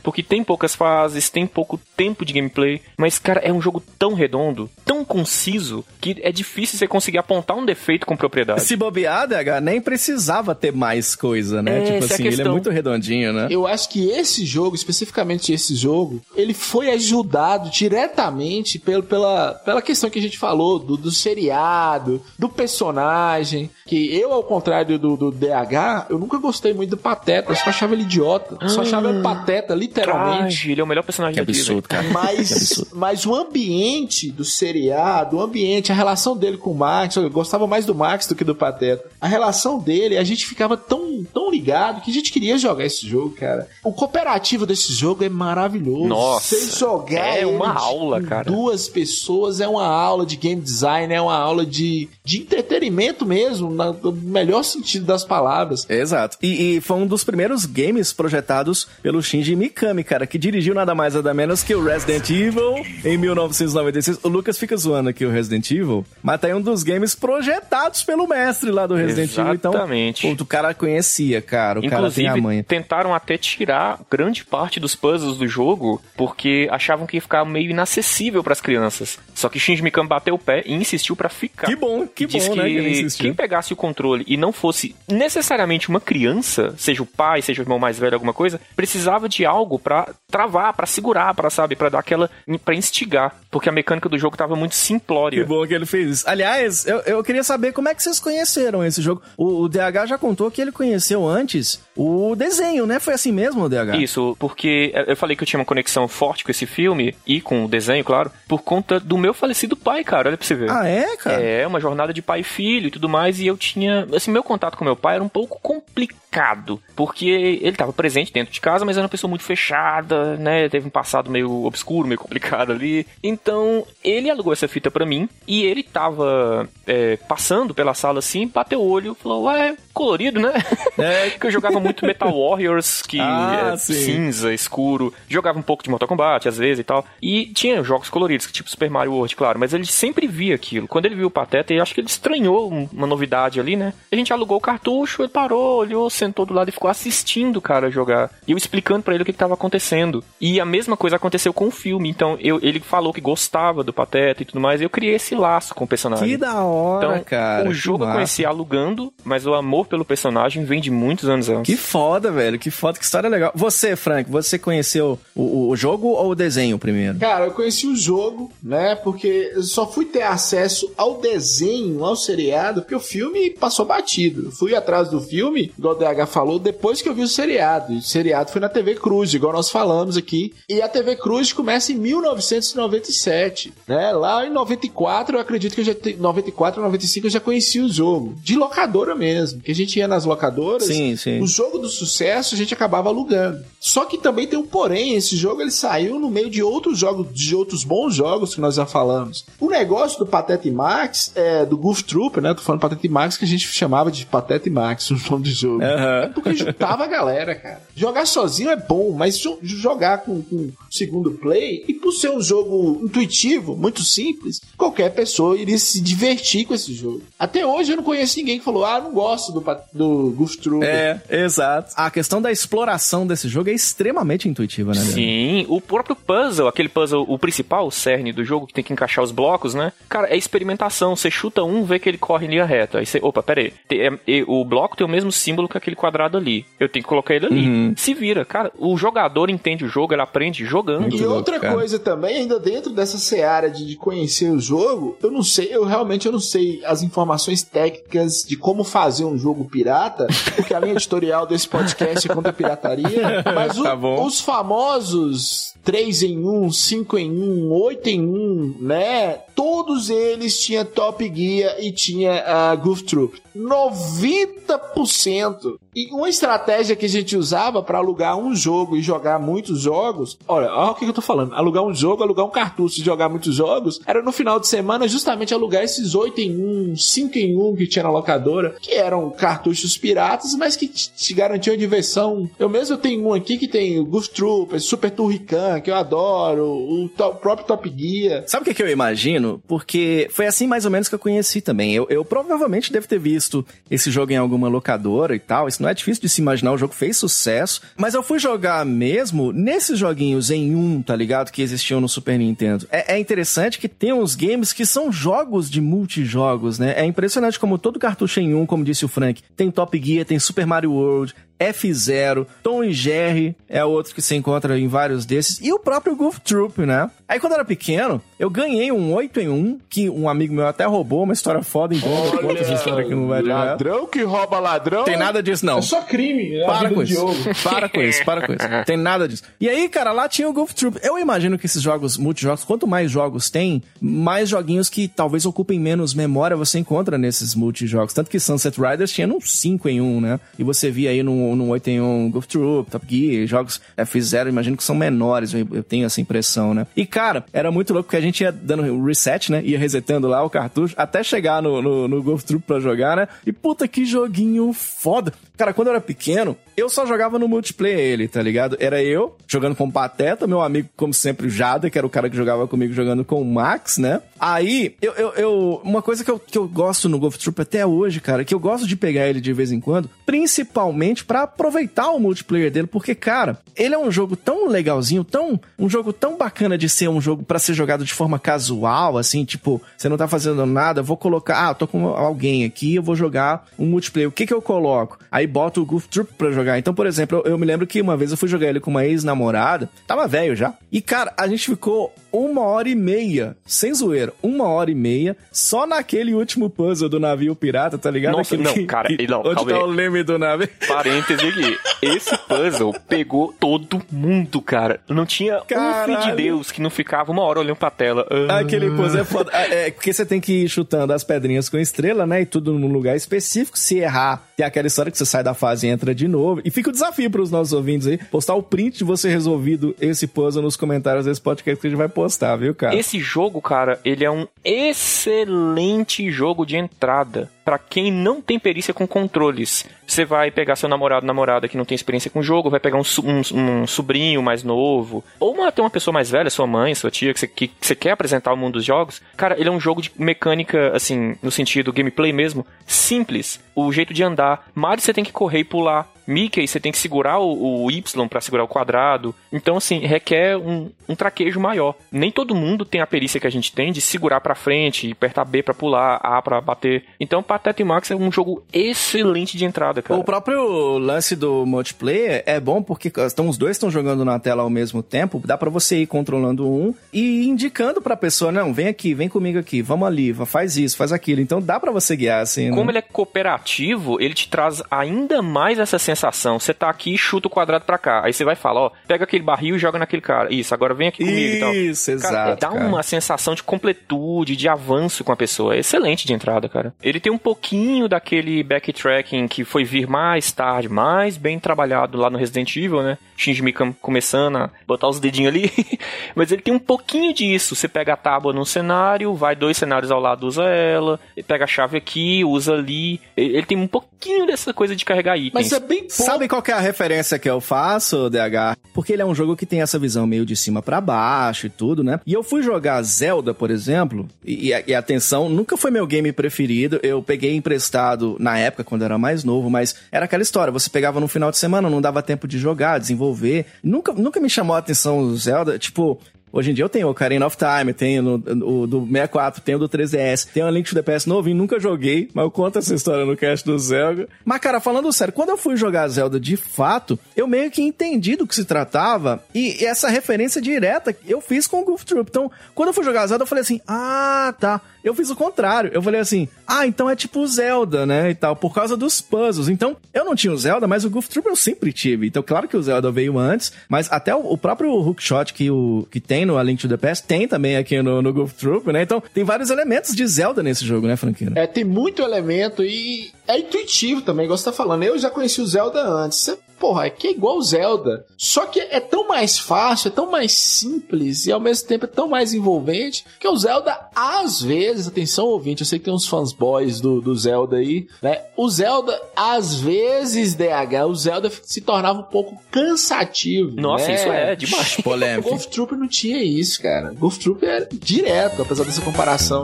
porque tem poucas fases, tem pouco tempo de gameplay. Mas, cara, é um jogo tão redondo, tão conciso, que é difícil você conseguir apontar um defeito com propriedade. Se bobear, DH, nem precisava ter mais coisa, né? É, tipo é assim, ele é muito redondinho, né? Eu acho que esse jogo, especificamente esse jogo, ele foi ajudado diretamente pelo, pela, pela questão que a gente falou do, do seriado, do personagem. Que eu, ao contrário do, do DH, eu nunca gostei muito do Pateta. Eu só achava ele idiota. Eu só achava ele pateta, literalmente. Ai, ele é o melhor personagem Que da Disney. absurdo, cara. Mas, mas o ambiente do seriado, o ambiente, a relação dele com o Max, eu gostava mais do Max do que do Pateta. A relação dele, a gente ficava tão, tão ligado que a gente queria jogar esse jogo, cara. O cooperativo desse jogo é maravilhoso. Nossa, Você jogar é uma aula, com cara. Duas pessoas é uma aula de game design, é uma aula de, de entretenimento mesmo, na- no melhor sentido das palavras. Exato. E, e foi um dos primeiros games projetados pelo Shinji Mikami, cara, que dirigiu nada mais nada menos que o Resident Evil em 1996. O Lucas fica zoando aqui o Resident Evil, mas tá aí um dos games projetados pelo mestre lá do Resident Evil. Então, Exatamente. pô, o cara conhecia, cara. O cara tem a Inclusive, manha. tentaram até tirar grande parte dos puzzles do jogo porque achavam que ia ficar meio inacessível pras crianças. Só que Shinji Mikami bateu o pé e insistiu pra ficar. Que bom, que Diz bom, que né, que quem pegasse o controle e não fosse necessariamente uma criança, seja o pai, seja o irmão mais velho, alguma coisa, precisava de algo pra travar, pra segurar, pra sabe, para dar aquela para instigar, porque a mecânica do jogo tava muito simplória. Que bom que ele fez isso. Aliás, eu, eu queria saber como é que vocês conheceram esse jogo. O, o DH já contou que ele conheceu antes o desenho, né? Foi assim mesmo, DH? Isso, porque eu falei que eu tinha uma conexão forte com esse filme e com o desenho, claro, por conta do meu falecido pai, cara. Olha pra você ver. Ah, é, cara? É, uma jornada de pai e filho e tudo mais, e eu tinha. Assim, meu contato com meu pai era um pouco complicado, porque ele estava presente dentro de casa, mas era uma pessoa muito fechada, né? Teve um passado meio obscuro, meio complicado ali. Então, ele alugou essa fita pra mim, e ele tava é, passando pela sala assim, bateu o olho, falou, ué, colorido, né? É. que eu jogava muito Metal Warriors, que Ah, é sim. cinza, escuro. Jogava um pouco de Mortal Kombat, às vezes e tal. E tinha jogos coloridos, tipo Super Mario World, claro. Mas ele sempre via aquilo. Quando ele viu o Pateta, eu acho que ele estranhou um- uma novidade ali, né? A gente alugou o cartucho, ele parou, olhou, sentou do lado e ficou assistindo o cara jogar. E eu explicando pra ele o que, que tava acontecendo. E a mesma coisa aconteceu com o filme. Então, eu- ele falou que gostava do Pateta e tudo mais. E eu criei esse laço com o personagem. Que da hora, Então, cara. o jogo eu conheci alugando, mas o amor pelo personagem vem de muitos anos antes. Que foda, velho. Que foda, que história legal. Você, Frank, você conheceu o, o jogo ou o desenho primeiro? Cara, eu conheci o jogo, né? Porque eu só fui ter acesso ao desenho, ao seriado, porque o filme passou batido. Eu fui atrás do filme, igual o DH falou, depois que eu vi o seriado. E o seriado foi na TV Cruz, igual nós falamos aqui. E a TV Cruz começa em 1997, né? Lá em 94, eu acredito que eu já te... 94, 95 eu já conheci o jogo. De locadora mesmo. Que a gente ia nas locadoras. Sim, sim. O jogo do sucesso a gente acabava alugando. Só que também tem um porém, esse jogo ele saiu no meio de outros jogos, de outros bons jogos que nós já falamos. O negócio do Patete Max, é, do Goof Troop, né? Tô falando Patete Max que a gente chamava de Patete Max, o nome do jogo. É porque juntava a galera, cara. Jogar sozinho é bom, mas jo- jogar com, com segundo play, e por ser um jogo intuitivo, muito simples, qualquer pessoa iria se divertir com esse jogo. Até hoje eu não conheço ninguém que falou, ah, não gosto do, do Goof Troop. É, exato. A questão da exploração desse jogo é extremamente intuitiva, né? velho? Sim, o próprio puzzle, aquele puzzle, o principal, o cerne do jogo, que tem que encaixar os blocos, né? Cara, é experimentação. Você chuta um, vê que ele corre em linha reta. Aí você, opa, pera aí. É- o bloco tem o mesmo símbolo que aquele quadrado ali. Eu tenho que colocar ele ali. Uhum. Se vira. Cara, o jogador entende o jogo, ele aprende jogando. Muito E louco, outra cara. coisa também, ainda dentro dessa seara de, de conhecer o jogo, eu não sei, eu realmente eu não sei as informações técnicas de como fazer um jogo pirata, porque a linha editorial desse podcast contra a pirataria, mas o- Tá os famosos 3 em 1, 5 em 1, 8 em 1, né? Todos eles tinham Top Gear e tinha a Goof Troop. 90%. E uma estratégia que a gente usava para alugar um jogo e jogar muitos jogos, olha, olha o que eu tô falando. Alugar um jogo, alugar um cartucho e jogar muitos jogos, era no final de semana justamente alugar esses 8 em 1, 5 em 1 que tinha na locadora, que eram cartuchos piratas, mas que te garantiam diversão. Eu mesmo tenho um aqui que tem o Goof Troopers, Super Turrican, que eu adoro, o to- próprio Top Gear. Sabe o que, que eu imagino? Porque foi assim mais ou menos que eu conheci também. Eu, eu provavelmente devo ter visto esse jogo em alguma locadora e tal. Isso não é difícil de se imaginar. O jogo fez sucesso. Mas eu fui jogar mesmo nesses joguinhos em um, tá ligado? Que existiam no Super Nintendo. É, é interessante que tem uns games que são jogos de multijogos, né? É impressionante como todo cartucho em um, como disse o Frank, tem Top Gear, tem Super Mario World, roads F0, Tom e Jerry é outro que se encontra em vários desses, e o próprio Goof Troop, né? Aí quando eu era pequeno, eu ganhei um 8 em 1, que um amigo meu até roubou, uma história foda, então eu conto essa história aqui no Reto. ladrão que rouba ladrão. Tem nada disso, não. É só crime. A Para com isso. Para com isso, para com isso. Tem nada disso. E aí, cara, lá tinha o Golf Troop. Eu imagino que esses jogos, multijogos, quanto mais jogos tem, mais joguinhos que talvez ocupem menos memória você encontra nesses multijogos. Tanto que Sunset Riders tinha num 5 em 1, né? E você via aí num, num 8 em 1 Golf Troop, Top Gear, jogos F0, imagino que são menores, eu, eu tenho essa impressão, né? E, cara, era muito louco porque a gente ia dando reset, né? Ia resetando lá o cartucho até chegar no, no, no Golf Troop pra jogar, né? E puta que joguinho foda. Cara, quando eu era pequeno, eu só jogava no multiplayer ele, tá ligado? Era eu jogando com o Pateta, meu amigo, como sempre, o Jada, que era o cara que jogava comigo jogando com o Max, né? Aí, eu, eu, eu- uma coisa que eu, que eu gosto no Golf Troop até hoje, cara, que eu gosto de pegar ele de vez em quando, principalmente pra aproveitar o multiplayer dele, porque, cara, ele é um jogo tão legalzinho, tão um jogo tão bacana de ser um jogo pra ser jogado de forma casual, assim, tipo, você não tá fazendo nada, vou colocar, ah, tô com alguém aqui, eu vou jogar um multiplayer. O que que eu coloco? Aí boto o Goof Troop pra jogar. Então, por exemplo, eu, eu me lembro que uma vez eu fui jogar ele com uma ex-namorada, tava velho já. E, cara, a gente ficou uma hora e meia, sem zoeira, uma hora e meia, só naquele último puzzle do navio pirata, tá ligado? Nossa, Aquele não, que- cara, que- não, onde tá o leme do navio? Parêntese aqui. Esse puzzle pegou todo mundo, cara. Não tinha um filho Caralho. de Deus que não ficava uma hora olhando pra tela. Ah. Aquele puzzle é foda. É, é, porque você tem que ir chutando as pedrinhas com estrela, né? E tudo num lugar específico. Se errar, tem aquela história que você sai da fase e entra de novo. E fica o desafio pros nossos ouvintes aí, postar o print de você resolvido esse puzzle nos comentários desse podcast que a gente vai postar, viu, cara? Esse jogo, cara, ele é um excelente jogo de entrada pra quem não tem perícia com controles. Você vai pegar seu namorado, namorada que não tem experiência com o jogo, vai pegar um, um- um sobrinho mais novo, ou uma, até uma pessoa mais velha, sua mãe, sua tia, que você, que, que você quer apresentar o mundo dos jogos. Cara, ele é um jogo de mecânica, assim, no sentido gameplay mesmo, simples. O jeito de andar. Mario você tem que correr e pular. Mickey, você tem que segurar o, o Y pra segurar o quadrado. Então, assim, requer um, um traquejo maior. Nem todo mundo tem a perícia que a gente tem de segurar pra frente, apertar B pra pular, A pra bater. Então, Pateta e Max é um jogo excelente de entrada, cara. O próprio lance do multiplayer é bom porque estão, os dois estão jogando na tela ao mesmo tempo, dá pra você ir controlando um e indicando pra pessoa, não, vem aqui, vem comigo aqui, vamos ali, faz isso, faz aquilo. Então dá pra você guiar assim, Como né? ele é cooperativo, ele te traz ainda mais essa sensação. Você tá aqui, chuta o quadrado pra cá. Aí você vai falar, ó, pega aquele barril e joga naquele cara. Isso, agora vem aqui comigo e tal. Isso, Cara, exato. dá cara. uma sensação de completude, de avanço com a pessoa. É excelente de entrada, cara. Ele tem um pouquinho daquele backtracking que foi vir mais tarde, mais bem trabalhado lá no Resident Evil, né? Shinji Mikami começando a botar os dedinhos ali. Mas ele tem um pouquinho disso. Você pega a tábua num cenário, vai dois cenários ao lado, usa ela. Ele pega a chave aqui, usa ali. Ele tem um pouquinho dessa coisa de carregar itens. Mas é bem. Sabe qual é a referência que eu faço, DH? Porque ele é um jogo que tem essa visão meio de cima pra baixo e tudo, né? E eu fui jogar Zelda, por exemplo, e, e, e atenção, nunca foi meu game preferido. Eu peguei emprestado na época, quando eu era mais novo, mas era aquela história: você pegava no final de semana, não dava tempo de jogar, desenvolver. Nunca, nunca me chamou a atenção o Zelda, tipo. Hoje em dia eu tenho o Ocarina of Time, tenho no- o do 64, tenho o do 3DS, tenho o Link to the Past novinho, nunca joguei, mas eu conto essa história no cast do Zelda. Mas, cara, falando sério, quando eu fui jogar Zelda de fato, eu meio que entendi do que se tratava e essa referência direta eu fiz com o Goof Troop. Então, quando eu fui jogar Zelda, eu falei assim, ah, tá. Eu fiz o contrário. Eu falei assim, ah, então é tipo Zelda, né, e tal, por causa dos puzzles. Então, eu não tinha o Zelda, mas o Goof Troop eu sempre tive. Então, claro que o Zelda veio antes, mas até o, o próprio hookshot que, o, que tem no A Link to the Past tem também aqui no, no Goof Troop, né? Então, tem vários elementos de Zelda nesse jogo, né, Franquino? É, tem muito elemento e é intuitivo também, igual você tá falando. Eu já conheci o Zelda antes. Você, porra, é que é igual o Zelda. Só que é tão mais fácil, é tão mais simples e ao mesmo tempo é tão mais envolvente que o Zelda, às vezes, atenção ouvinte, eu sei que tem uns fãs boys do, do Zelda aí, né? O Zelda, às vezes, DH, o Zelda se tornava um pouco cansativo. Nossa, né? isso é demais. O Polêmico. Golf Trooper não tinha isso, cara. Golf Trooper era direto, apesar dessa comparação.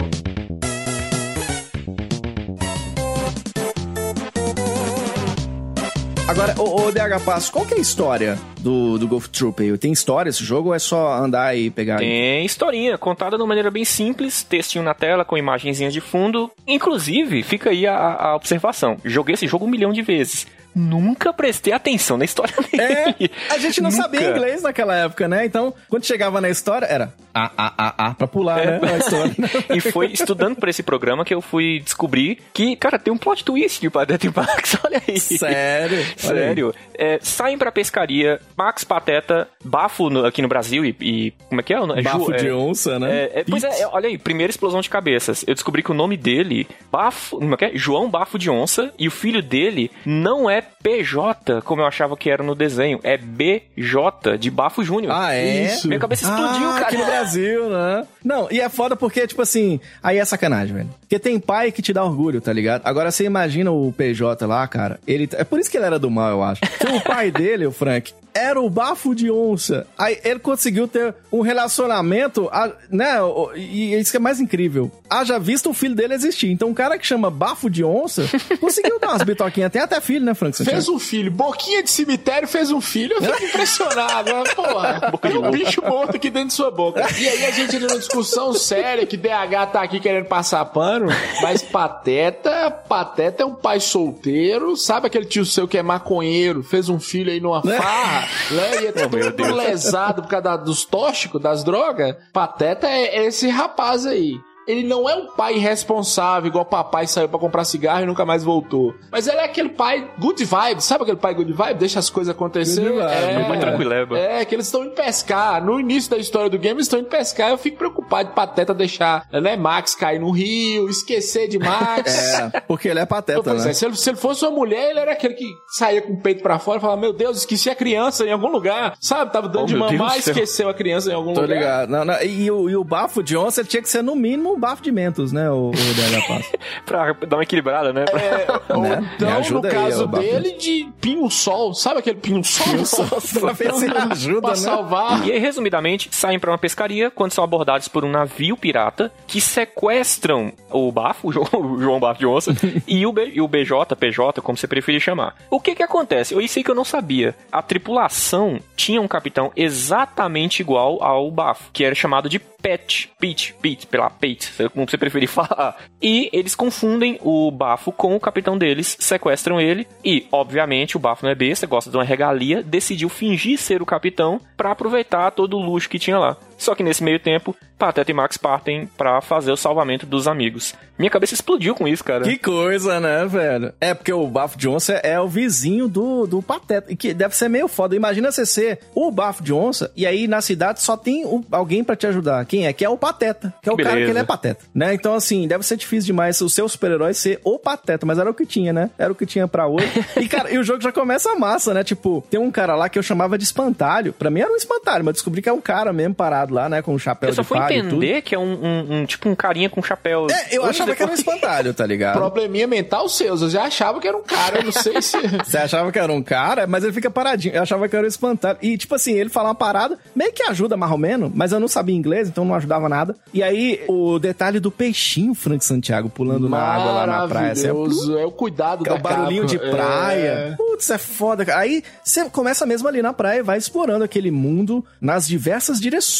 Agora, o, DH Passo, qual que é a história do, do Golf Troop aí? Tem história esse jogo ou é só andar e pegar? Tem historinha, contada de uma maneira bem simples, textinho na tela, com imagenzinhas de fundo. Inclusive, fica aí a, a observação. Joguei esse jogo um milhão de vezes. Nunca prestei atenção na história É, dele. a gente não Nunca. sabia inglês naquela época, né? Então, quando chegava na história, era A, A, A, A, pra pular, né? A história. e foi estudando pra esse programa que eu fui descobrir que, cara, tem um plot twist de Pateta e Max, olha aí. Sério? Sério. É, saem pra pescaria, Max Pateta, bafo no- aqui no Brasil e, e- Como é que é? É Bafo Ju- de é- onça, né? é, é, pois é, é, olha aí, primeira explosão de cabeças. Eu descobri que o nome dele, Bafo, como é que é? João Bafo de Onça, e o filho dele não é PJ, como eu achava que era no desenho, é BJ, de Bafo Júnior. Ah, é? Isso. Minha cabeça explodiu, ah, cara. aqui no Brasil, né? Não, e é foda porque, tipo assim, aí é sacanagem, velho. Porque tem pai que te dá orgulho, tá ligado? Agora você imagina o PJ lá, cara. Ele, é por isso que ele era do mal, eu acho. Porque o pai dele, o Frank, era o bafo de onça. Aí ele conseguiu ter um relacionamento, a- né? E isso que é mais incrível. Haja visto o filho dele existir. Então, um cara que chama bafo de onça conseguiu dar umas bitoquinhas. Tem até filho, né, Frank? Santiago? Fez um filho, boquinha de cemitério fez um filho. Eu fico impressionado, né? Porra, tem um bicho morto aqui dentro de sua boca. E aí a gente entra numa discussão séria que DH tá aqui querendo passar pano, mas Pateta, Pateta é um pai solteiro, sabe aquele tio seu que é maconheiro, fez um filho aí numa farra, né? E é todo lesado por causa dos tóxicos, das drogas. Pateta é esse rapaz aí. Ele não é um pai irresponsável, igual papai saiu pra comprar cigarro e nunca mais voltou. Mas ele é aquele pai good vibe, sabe aquele pai good vibe? Deixa as coisas acontecer. É, pai tranquileba. É, que eles estão indo pescar. No início da história do game, eles estão indo pescar. Eu fico preocupado de Pateta deixar, né, Max cair no rio, esquecer de Max. É, porque ele é pateta, né? é, se ele, se ele fosse uma mulher, ele era aquele que saía com o peito pra fora e falava: Meu Deus, esqueci a criança em algum lugar. Sabe? Tava dando Oh, de mamar, céu. esqueceu a criança em algum Tô lugar. ligado. Não, não, e, o, e o bafo de onça ele tinha que ser no mínimo um bafo de mentos, né? O, o DH Passo. Pra dar uma equilibrada, né? É, ou Né? Então, no ajuda aí, caso Bafo. dele, de pinho-sol. Sabe aquele pinho-sol? Pinho-sol, pra ver se ajuda, pra né? salvar. E aí, resumidamente, saem pra uma pescaria. Quando são abordados por um navio pirata que sequestram o Bafo, o Jo- o João Bafo de Onça, e o, B, e o BJ, PJ, como você preferir chamar. O que que acontece? Eu aí que eu não sabia. A tripulação tinha um capitão exatamente igual ao Bafo, que era chamado de Pet, Pete, Pete, pela Pete, como você preferir falar. E eles confundem o Bafo com o capitão deles, sequestram ele e, obviamente, o Bafo não é besta, gosta de uma regalia, decidiu fingir ser o capitão pra aproveitar todo o luxo que tinha lá. Só que nesse meio tempo, Pateta e Max partem pra fazer o salvamento dos amigos. Minha cabeça explodiu com isso, cara. Que coisa, né, velho? É porque o Bafo Johnson é o vizinho do, do Pateta. E que deve ser meio foda. Imagina você ser o Bafo Johnson e aí na cidade só tem o- alguém pra te ajudar. Quem é? Que é o Pateta. Que é o cara Beleza. que ele é Pateta. Né? Então, assim, deve ser difícil demais o seu super-herói ser o Pateta. Mas era o que tinha, né? Era o que tinha pra hoje. e, cara, e o jogo já começa massa, né? Tipo, tem um cara lá que eu chamava de espantalho. Pra mim era um espantalho, mas descobri que é um cara mesmo parado lá, né? Com um chapéu Eu só de fui palha e tudo. entender que é um, um- um- tipo um carinha com chapéu. É, eu achava que era um depois. espantalho, tá ligado? Probleminha mental seus. Eu já achava que era um cara, eu não sei se. Você achava que era um cara, mas ele fica paradinho. Eu achava que era um espantalho. E, tipo assim, ele fala uma parada, meio que ajuda mais ou menos, mas eu não sabia inglês, então não ajudava nada. E aí, o detalhe do peixinho, Frank Santiago, pulando na água lá na praia. Assim, é, Maravilhoso. É o cuidado é da o barulhinho de capa. praia. É. Putz, é foda. Aí você começa mesmo ali na praia e vai explorando aquele mundo nas diversas direções,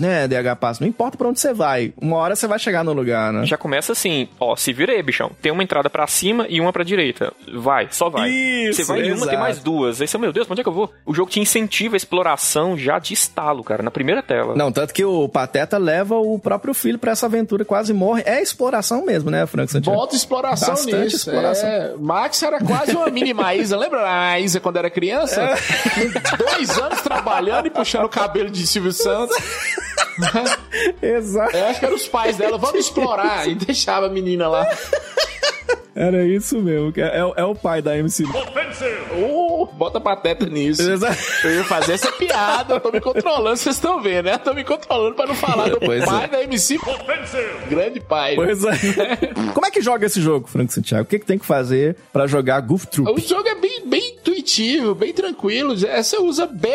né, DH Pass? Não importa pra onde você vai. Uma hora você vai chegar no lugar, né? Já começa assim, ó, se vira aí, bichão. Tem uma entrada pra cima e uma pra direita. Vai, só vai. Isso, Você vai em uma, tem mais duas. Aí você, meu Deus, pra onde é que eu vou? O jogo te incentiva a exploração já de estalo, cara, na primeira tela. Não, tanto que o Pateta leva o próprio filho pra essa aventura, quase morre. É exploração mesmo, né, Frank Santiago? Bota exploração Bastante nisso. exploração. É. Max era quase uma mini Maísa. Lembra a Maísa quando era criança? É. Dois anos trabalhando e puxando o cabelo de Silvio Santos. Exato. Eu acho que eram os pais dela. Vamos explorar. E deixava a menina lá. Era isso mesmo. É, é o- é o pai da MC. Uh, bota pateta nisso. Exato. Eu ia fazer essa piada. Eu tô me controlando, vocês estão vendo, né? Eu tô me controlando pra não falar do Pois pai é. da MC. Grande pai. Pois é. Como é que joga esse jogo, Frank Santiago? O que, que tem que fazer pra jogar Goof O Troop? jogo é bem, bem intuitivo, bem tranquilo. Você usa B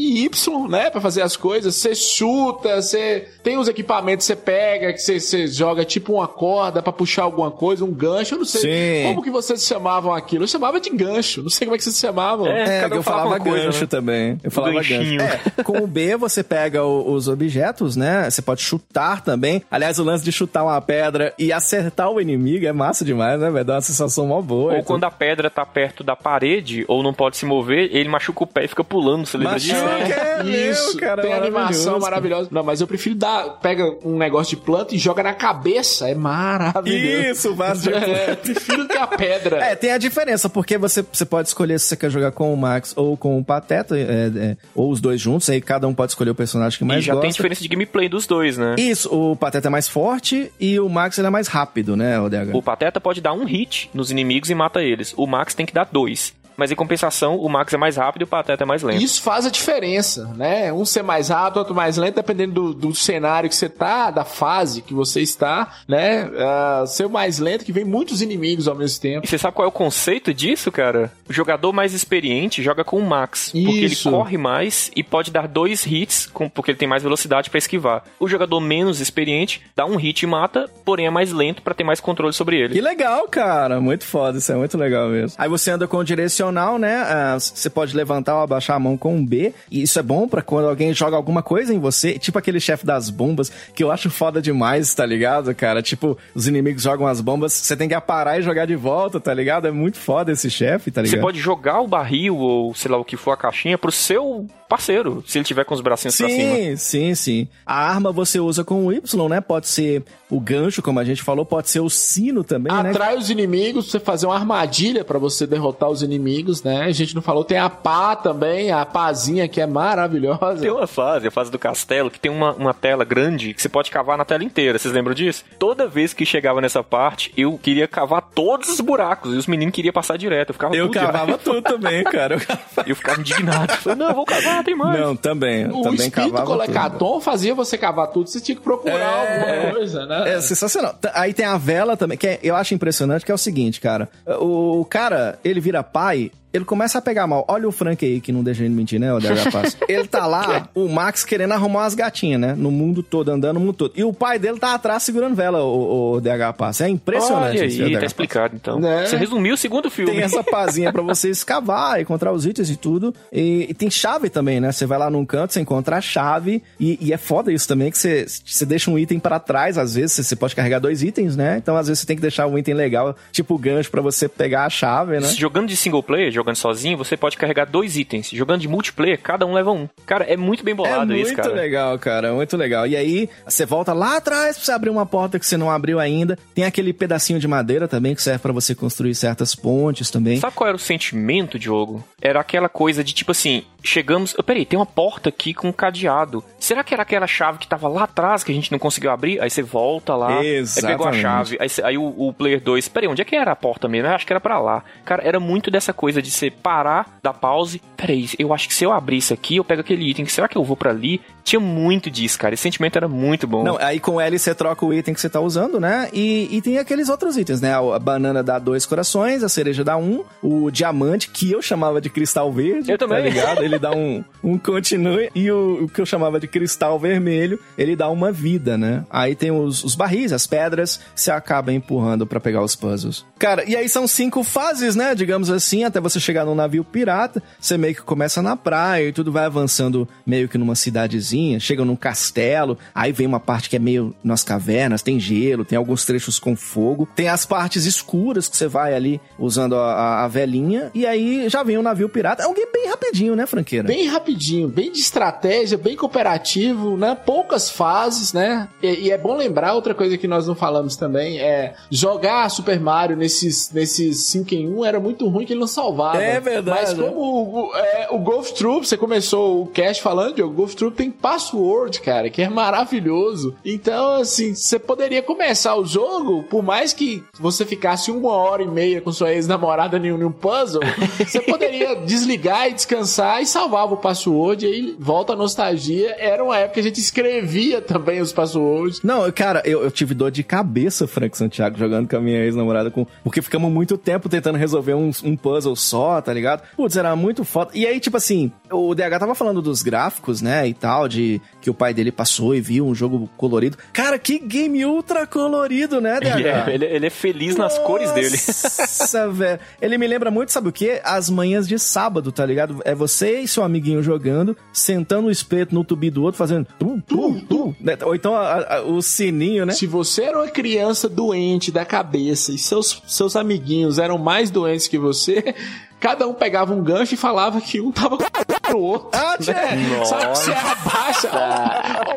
e Y, né, Pra fazer as coisas. Você chuta, você tem os equipamentos que você pega, que você, joga tipo uma corda pra puxar alguma coisa, um gancho. Eu não sei Sim. como que vocês chamavam aquilo. Eu chamava de gancho. Não sei como é que vocês chamavam. É. É, um eu falava coisa, gancho né? também. Eu falava Ganchinho. gancho. É, com o B você pega o- os objetos, né? Você pode chutar também. Aliás, o lance de chutar uma pedra e acertar o inimigo é massa demais, né? Vai dar uma sensação mó boa. Ou quando a pedra tá perto da parede ou não pode se mover, ele machuca o pé e fica pulando, você lembra disso? Machuca, é Isso, meu, cara. tem animação maravilhoso. maravilhosa. Não, mas eu prefiro dar. Pega um negócio de planta e joga na cabeça. É maravilhoso. Isso, vaso de É, prefiro que a pedra. É, tem a diferença, porque você, você pode escolher se você quer jogar com o Max ou com o Pateta, é, é, ou os dois juntos, aí cada um pode escolher o personagem que mais e já gosta. tem diferença de gameplay dos dois, né? Isso, o Pateta é mais forte e o Max ele é mais rápido, né, o DH? O Pateta pode dar um hit nos inimigos e mata eles. O Max tem que dar dois. Mas em compensação, o Max é mais rápido e o Pateta é mais lento. Isso faz a diferença, né? Um ser mais rápido, outro mais lento, dependendo do, do cenário que você tá, da fase que você está, né? Ah, ser mais lento, que vem muitos inimigos ao mesmo tempo. E você sabe qual é o conceito disso, cara? O jogador mais experiente joga com o Max. Porque ele Isso. corre mais e pode dar dois hits, com- porque ele tem mais velocidade pra esquivar. O jogador menos experiente dá um hit e mata, porém é mais lento pra ter mais controle sobre ele. Que legal, cara. Muito foda, isso é muito legal mesmo. Aí você anda com o direcional, né? Ah, você pode levantar ou abaixar a mão com um B. E isso é bom pra quando alguém joga alguma coisa em você. Tipo aquele chefe das bombas, que eu acho foda demais, tá ligado, cara? Tipo, os inimigos jogam as bombas, você tem que parar e jogar de volta, tá ligado? É muito foda esse chefe, tá ligado? Você pode jogar o barril ou sei lá o que for a caixinha pro seu parceiro, se ele tiver com os bracinhos pra cima. Sim, sim, sim. A arma você usa com o Y, né? Pode ser o gancho, como a gente falou, pode ser o sino também, né? Atrai os inimigos, pra você fazer uma armadilha pra você derrotar os inimigos, né? A gente não falou, tem a pá também, a pazinha que é maravilhosa. Tem uma fase, a fase do castelo, que tem uma, uma tela grande que você pode cavar na tela inteira. Vocês lembram disso? Toda vez que chegava nessa parte, eu queria cavar todos os buracos e os meninos queriam passar direto. Eu ficava Eu cavava tudo também, cara. Eu cavava- E eu ficava indignado. Eu falei, não, eu vou cavar, tem mais. Não, também. O também espírito tudo. colecaton fazia você cavar tudo, você tinha que procurar É. alguma coisa, né? É sensacional. Aí tem a vela também, que é- eu acho impressionante, que é o seguinte, cara. O cara, ele vira pai ele começa a pegar mal. Olha o Frank aí, que não deixa ele mentir, né, o DH Pass. ele tá lá, o Max querendo arrumar umas gatinhas, né? No mundo todo, andando no mundo todo. E o pai dele tá atrás segurando vela, o, o DH Pass. É impressionante Olha isso, aí, tá explicado então. Né? Você resumiu o segundo filme. Tem essa pazinha pra você escavar, encontrar os itens e tudo. E, e tem chave também, né? Você vai lá num canto, você encontra a chave. E, e é foda isso também, que você, você deixa um item pra trás, às vezes. Você, você pode carregar dois itens, né? Então, às vezes, você tem que deixar um item legal, tipo o gancho, pra você pegar a chave, né? Jogando de single player, jogando sozinho, você pode carregar dois itens. Jogando de multiplayer, cada um leva um. Cara, é muito bem É bolado muito isso, cara. legal, cara, muito legal. E aí, você volta lá atrás pra você abrir uma porta que você não abriu ainda. Tem aquele pedacinho de madeira também que serve pra você construir certas pontes também. Sabe qual era o sentimento, Diogo? Era aquela coisa de tipo assim, chegamos. Oh, peraí, tem uma porta aqui com um cadeado. Será que era aquela chave que tava lá atrás que a gente não conseguiu abrir? Aí você volta lá, aí pegou a Exatamente. chave. Aí, aí o, o player 2, peraí, onde é que era a porta mesmo? Eu acho que era pra lá. Cara, era muito dessa coisa de você parar, dar pause. Peraí, eu acho que se eu abrir isso aqui, eu pego aquele item. Será que eu vou pra ali? Tinha muito disso, cara. Esse sentimento era muito bom. Não, aí com L você troca o item que você tá usando, né? E, e tem aqueles outros itens, né? A banana dá dois corações, a cereja dá um, o diamante, que eu chamava de cristal verde. Eu também. Tá ligado? Ele dá um, um continue. E o, o que eu chamava de cristal vermelho, ele dá uma vida, né? Aí tem os, os barris, as pedras, você acaba empurrando pra pegar os puzzles. Cara, e aí são cinco fases, né? Digamos assim, até você chegar num navio pirata. Você meio que começa na praia e tudo vai avançando meio que numa cidadezinha. Chega num castelo, aí vem uma parte que é meio nas cavernas, tem gelo, tem alguns trechos com fogo. Tem as partes escuras que você vai ali usando a, a, a velinha. E aí já vem o navio pirata. É um game bem rapidinho, né, franqueira? Bem rapidinho, bem de estratégia, bem cooperativo, né? Poucas fases, né? E, e é bom lembrar outra coisa que nós não falamos também é jogar Super Mario nesses nesses 5 em 1 era muito ruim que ele não salvava. É verdade, Mas como o, o, é, o Golf Troop, você começou o cast falando, o Golf Troop tem password, cara, que é maravilhoso. Então, assim, você poderia começar o jogo, por mais que você ficasse uma hora e meia com sua ex-namorada em um em um puzzle, você poderia desligar e descansar e salvava o password, e aí volta a nostalgia. Era uma época que a gente escrevia também os passwords. Não, cara, eu, eu tive dor de cabeça, Frank Santiago, jogando com a minha ex-namorada, com... porque ficamos muito tempo tentando resolver um, um puzzle só, tá ligado? Putz, era muito foda. E aí, tipo assim, o DH tava falando dos gráficos, né, e tal, de que o pai dele passou e viu um jogo colorido. Cara, que game ultra colorido, né, DH? Ele é, ele, ele é feliz nas cores dele. Nossa, velho. Ele me lembra muito, sabe o quê? As manhãs de sábado, tá ligado? É você e seu amiguinho jogando, sentando o espeto no tubi do outro, fazendo tum, tum, tum. né? Ou então a- a- o sininho, né? Se você era uma criança doente da cabeça e seus, seus amiguinhos eram mais doentes que você, cada um pegava um gancho e falava que um tava com o outro. Ah, tchê. né? Sabe que você abaixa.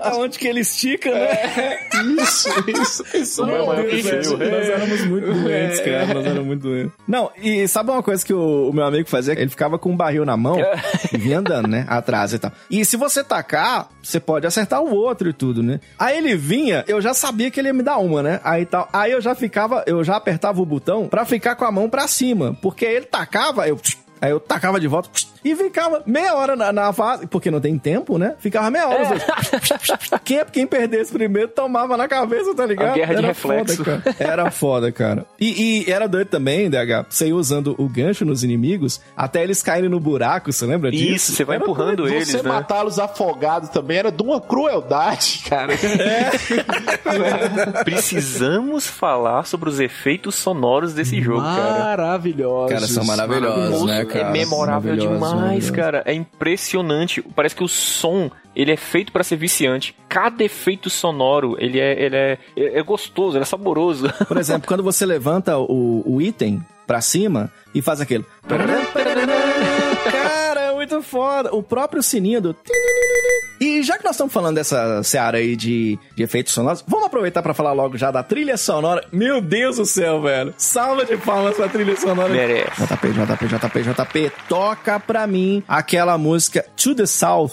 Aonde que ele estica, né? Isso, isso, isso. Meu Meu Deus, Deus, velho. Nós éramos muito doentes, cara. Nós éramos muito doentes. Não, e sabe uma coisa que o, o meu amigo fazia? Ele ficava com um barril na mão e vinha andando, né? Atrás e tal. E se você tacar, você pode acertar o outro e tudo, né? Aí ele vinha, eu já sabia que ele ia me dar uma, né? Aí tal. Aí eu já ficava, eu já apertava o botão pra ficar com a mão pra cima. Porque ele tacava, eu. Valeu. Aí eu tacava de volta e ficava meia hora na, na fase, porque não tem tempo, né? Ficava meia hora. os- Quem, quem perdesse primeiro tomava na cabeça, tá ligado? A guerra de Era reflexo. Foda, cara. Era foda, cara. E, e era doido também, DH, você ir usando o gancho nos inimigos até eles caírem no buraco, você lembra disso? Isso, você vai Era empurrando eles, Você né? matá-los afogados também era de uma crueldade, cara. Precisamos falar sobre os efeitos sonoros desse jogo, cara. Maravilhosos. Cara, são maravilhosos, Moço, né, cara? É memorável demais, cara. É impressionante. Parece que o som, ele é feito pra ser viciante. Cada efeito sonoro, ele é, ele é, é gostoso, ele é saboroso. Por exemplo, quando você levanta o, o item pra cima e faz aquele. É foda. O próprio sininho do. E já que nós estamos falando dessa seara aí de, de efeitos sonoros, vamos aproveitar pra falar logo já da trilha sonora. Meu Deus do céu, velho. Salva de palmas pra trilha sonora. Merece. JP, JP, JP, JP, toca pra mim aquela música To the South.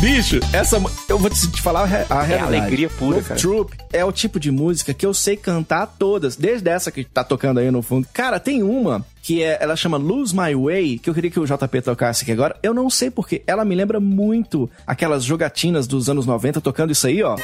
Bicho, essa. Eu vou te falar a, a realidade. alegria pura, Wolf cara. Troop é o tipo de música que eu sei cantar todas, desde essa que tá tocando aí no fundo. Cara, tem uma que é, ela chama Lose My Way, que eu queria que o JP tocasse aqui agora. Eu não sei porque ela me lembra muito aquelas jogatinas dos anos 90 tocando isso aí, ó.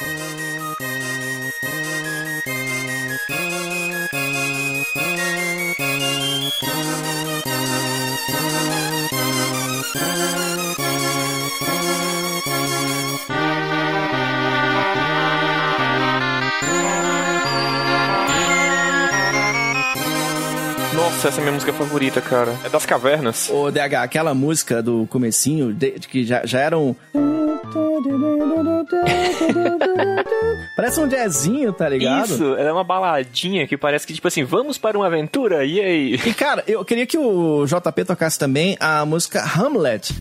Nossa, essa é a minha música favorita, cara. É das cavernas. Ô, DH, aquela música do comecinho, de, que já, já era um... Parece um jazzinho, tá ligado? Isso, ela é uma baladinha que parece que, tipo assim, vamos para uma aventura, e aí? E cara, eu queria que o JP tocasse também a música Hamlet.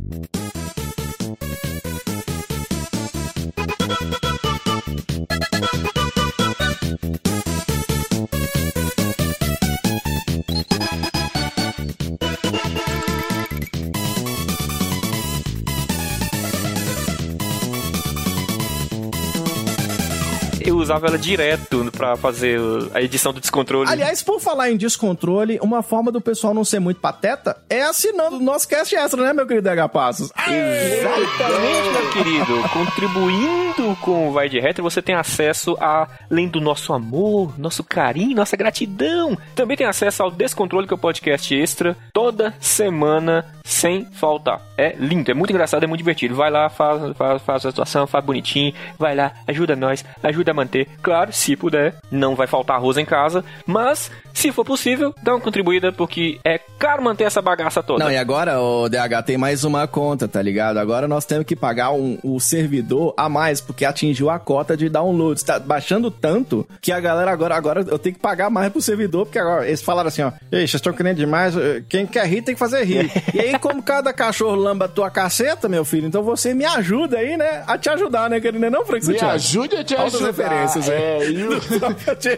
Usava ela direto pra fazer a edição do descontrole. Aliás, por falar em descontrole, uma forma do pessoal não ser muito pateta é assinando o nosso cast extra, né, meu querido DH Passos? Exatamente, meu querido. Contribuindo com o Vai de Retro, você tem acesso a, além do nosso amor, nosso carinho, nossa gratidão, também tem acesso ao Descontrole, que é o podcast extra, toda semana, sem faltar. É lindo, é muito engraçado, é muito divertido. Vai lá, faz, faz, faz a situação, faz bonitinho, vai lá, ajuda nós, ajuda a manter. Claro, se puder, não vai faltar arroz em casa, mas se for possível, dá uma contribuída, porque é caro manter essa bagaça toda. Não, e agora, o DH, tem mais uma conta, tá ligado? Agora nós temos que pagar um, o servidor a mais, porque atingiu a cota de downloads. Tá baixando tanto que a galera agora, agora eu tenho que pagar mais pro servidor, porque agora eles falaram assim, ó, ei, vocês estão querendo demais, eh, quem quer rir tem que fazer rir. e aí, como cada cachorro lamba a tua caceta, meu filho, então você me ajuda aí, né, a te ajudar, né, querido? Não, Frank Me ajude a te Altas ajudar. Referências, é, hein? e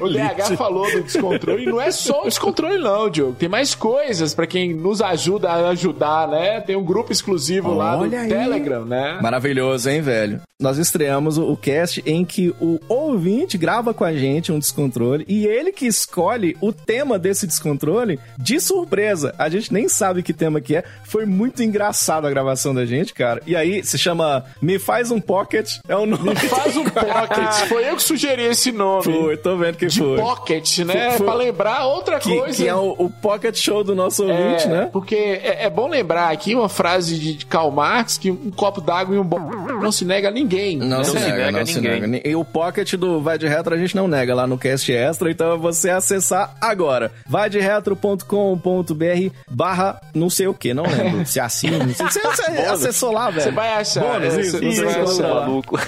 o, elite. falou do descontrole, e não é só o descontrole não, Diogo. Tem mais coisas pra quem nos ajuda a ajudar, né? Tem um grupo exclusivo lá do Olha aí. Telegram, né? Maravilhoso, hein, velho? Nós estreamos o, o cast em que o ouvinte grava com a gente um descontrole e ele que escolhe o tema desse descontrole de surpresa. A gente nem sabe que tema que é. Foi muito engraçado a gravação da gente, cara. E aí se chama Me Faz um Pocket. É o nome. Me faz um pocket. Foi eu que sugeri esse nome. Foi, tô vendo que de foi. pocket, né? Foi- foi- Pra lembrar outra Que, coisa. que é o, o Pocket Show do nosso ouvinte, É, né? Porque é, é bom lembrar aqui uma frase de de Karl Marx que um copo d'água e um bom não se nega a ninguém. Não, né? se, se nega, nega não se ninguém. nega. E o pocket do Vai de Retro a gente não nega lá no cast extra, então é você acessar agora. Vaideretro.com.br barra não sei o que, não lembro. Se assina, não sei. Você, você acessou lá, velho. Você vai achar. Bônus, é, isso, vai vai achar. lá. maluco.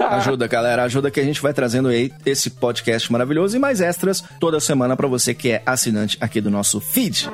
Ajuda, galera. Ajuda que a gente vai trazendo aí esse podcast maravilhoso e mais extras toda semana pra você que é assinante aqui do nosso feed.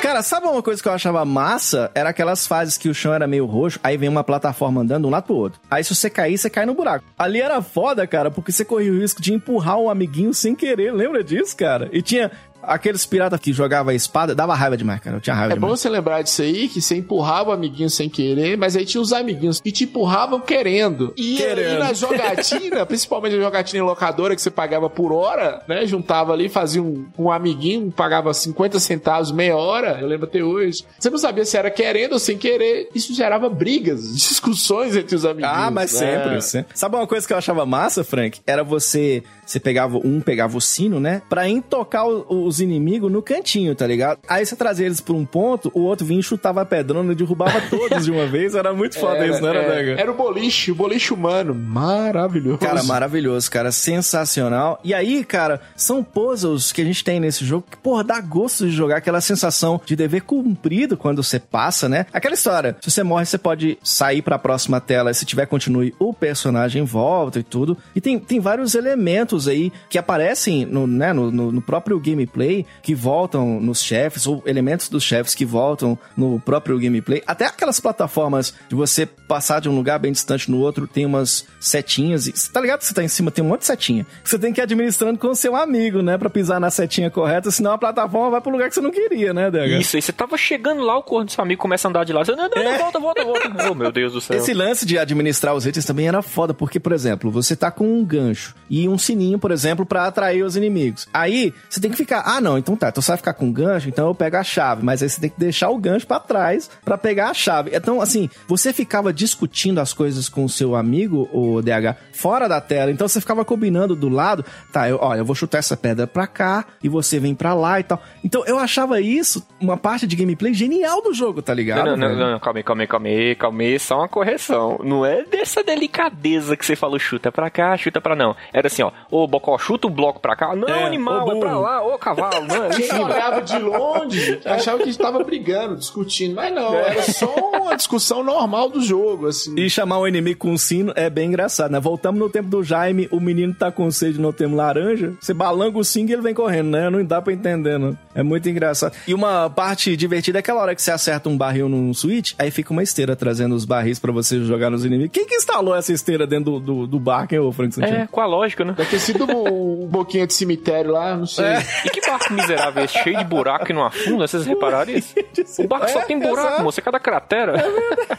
Cara, sabe uma coisa que eu achava massa? Era aquelas fases que o chão era meio roxo, aí vem uma plataforma andando de um lado pro outro. Aí se você cair, você cai no buraco. Ali era foda, cara, porque você corria o risco de empurrar um amiguinho sem querer. Lembra disso, cara? E tinha aqueles piratas que jogavam a espada, dava raiva demais, cara. Eu tinha raiva É bom demais. você lembrar disso aí, que você empurrava o amiguinho sem querer, mas aí tinha os amiguinhos que te empurravam querendo. E, Querendo. e na jogatina, principalmente na jogatina em locadora, que você pagava por hora, né? Juntava ali, fazia um, um amiguinho, pagava 50 centavos meia hora, eu lembro até hoje. Você não sabia se era querendo ou sem querer. Isso gerava brigas, discussões entre os amiguinhos. Ah, mas né? sempre, sempre. Sabe uma coisa que eu achava massa, Frank? Era você. Você pegava um, pegava o sino, né? Pra intocar o- os inimigos no cantinho, tá ligado? Aí você trazia eles por um ponto, o outro vinha e chutava a pedrona e derrubava todos de uma vez. Era muito foda isso, não era, era, Dega? era o boliche, o boliche humano. Maravilhoso. Cara, maravilhoso, cara. Sensacional. E aí, cara, são puzzles que a gente tem nesse jogo que, porra, dá gosto de jogar. Aquela sensação de dever cumprido quando você passa, né? Aquela história. Se você morre, você pode sair pra próxima tela. Se tiver, continue, o personagem volta e tudo. E tem, tem vários elementos aí que aparecem no, né, no, no, no próprio gameplay, que voltam nos chefes, ou elementos dos chefes que voltam no próprio gameplay. Até aquelas plataformas de você passar de um lugar bem distante no outro, tem umas setinhas. E, tá ligado que você tá em cima, tem um monte de setinha. que Você tem que ir administrando com o seu amigo, né? Pra pisar na setinha correta, senão a plataforma vai pro lugar que você não queria, né, DH? Isso, aí você tava chegando lá, o corno do seu amigo começa a andar de lá. Você, não, não, não, volta, volta, volta. Oh, meu Deus do céu. Esse lance de administrar os itens também era foda, porque, por exemplo, você tá com um gancho e um sininho, por exemplo, pra atrair os inimigos. Aí, você tem que ficar, ah, não, então tá, então você vai ficar com gancho, então eu pego a chave, mas aí você tem que deixar o gancho pra trás pra pegar a chave. Então, assim, você ficava discutindo as coisas com o seu amigo, o DH, fora da tela, então você ficava combinando do lado, tá, eu, olha, eu vou chutar essa pedra pra cá e você vem pra lá e tal. Então, eu achava isso uma parte de gameplay genial do jogo, tá ligado? Não, não, não, não, calma aí, calma aí, calma aí, calma aí, só uma correção. Não é dessa delicadeza que você falou, chuta pra cá, chuta pra não. Era assim, ó, ô Bocó, chuta um bloco pra cá. Não, É, animal, ô, é pra lá, ô cavalo, não, é em Quem cima. olhava de longe achava que a gente tava brigando, discutindo. Mas não, era só uma discussão normal do jogo, assim. E chamar o inimigo com um sino é bem engraçado, né? Voltamos no tempo do Jaime, o menino tá com sede no tempo laranja, você balanga o cinco e ele vem correndo, né? Não dá pra entender, não. É muito engraçado. E uma parte divertida é aquela hora que você acerta um barril num switch, aí fica uma esteira trazendo os barris pra você jogar nos inimigos. Quem que instalou essa esteira dentro do, do, do bar, quem é o Frank Santino? É, com a lógica, né? Sido um boquinha de cemitério lá, não sei. E que barco miserável é esse, cheio de buraco e não afunda? Vocês repararam isso? O barco só É, tem buraco, moça, é cada cratera.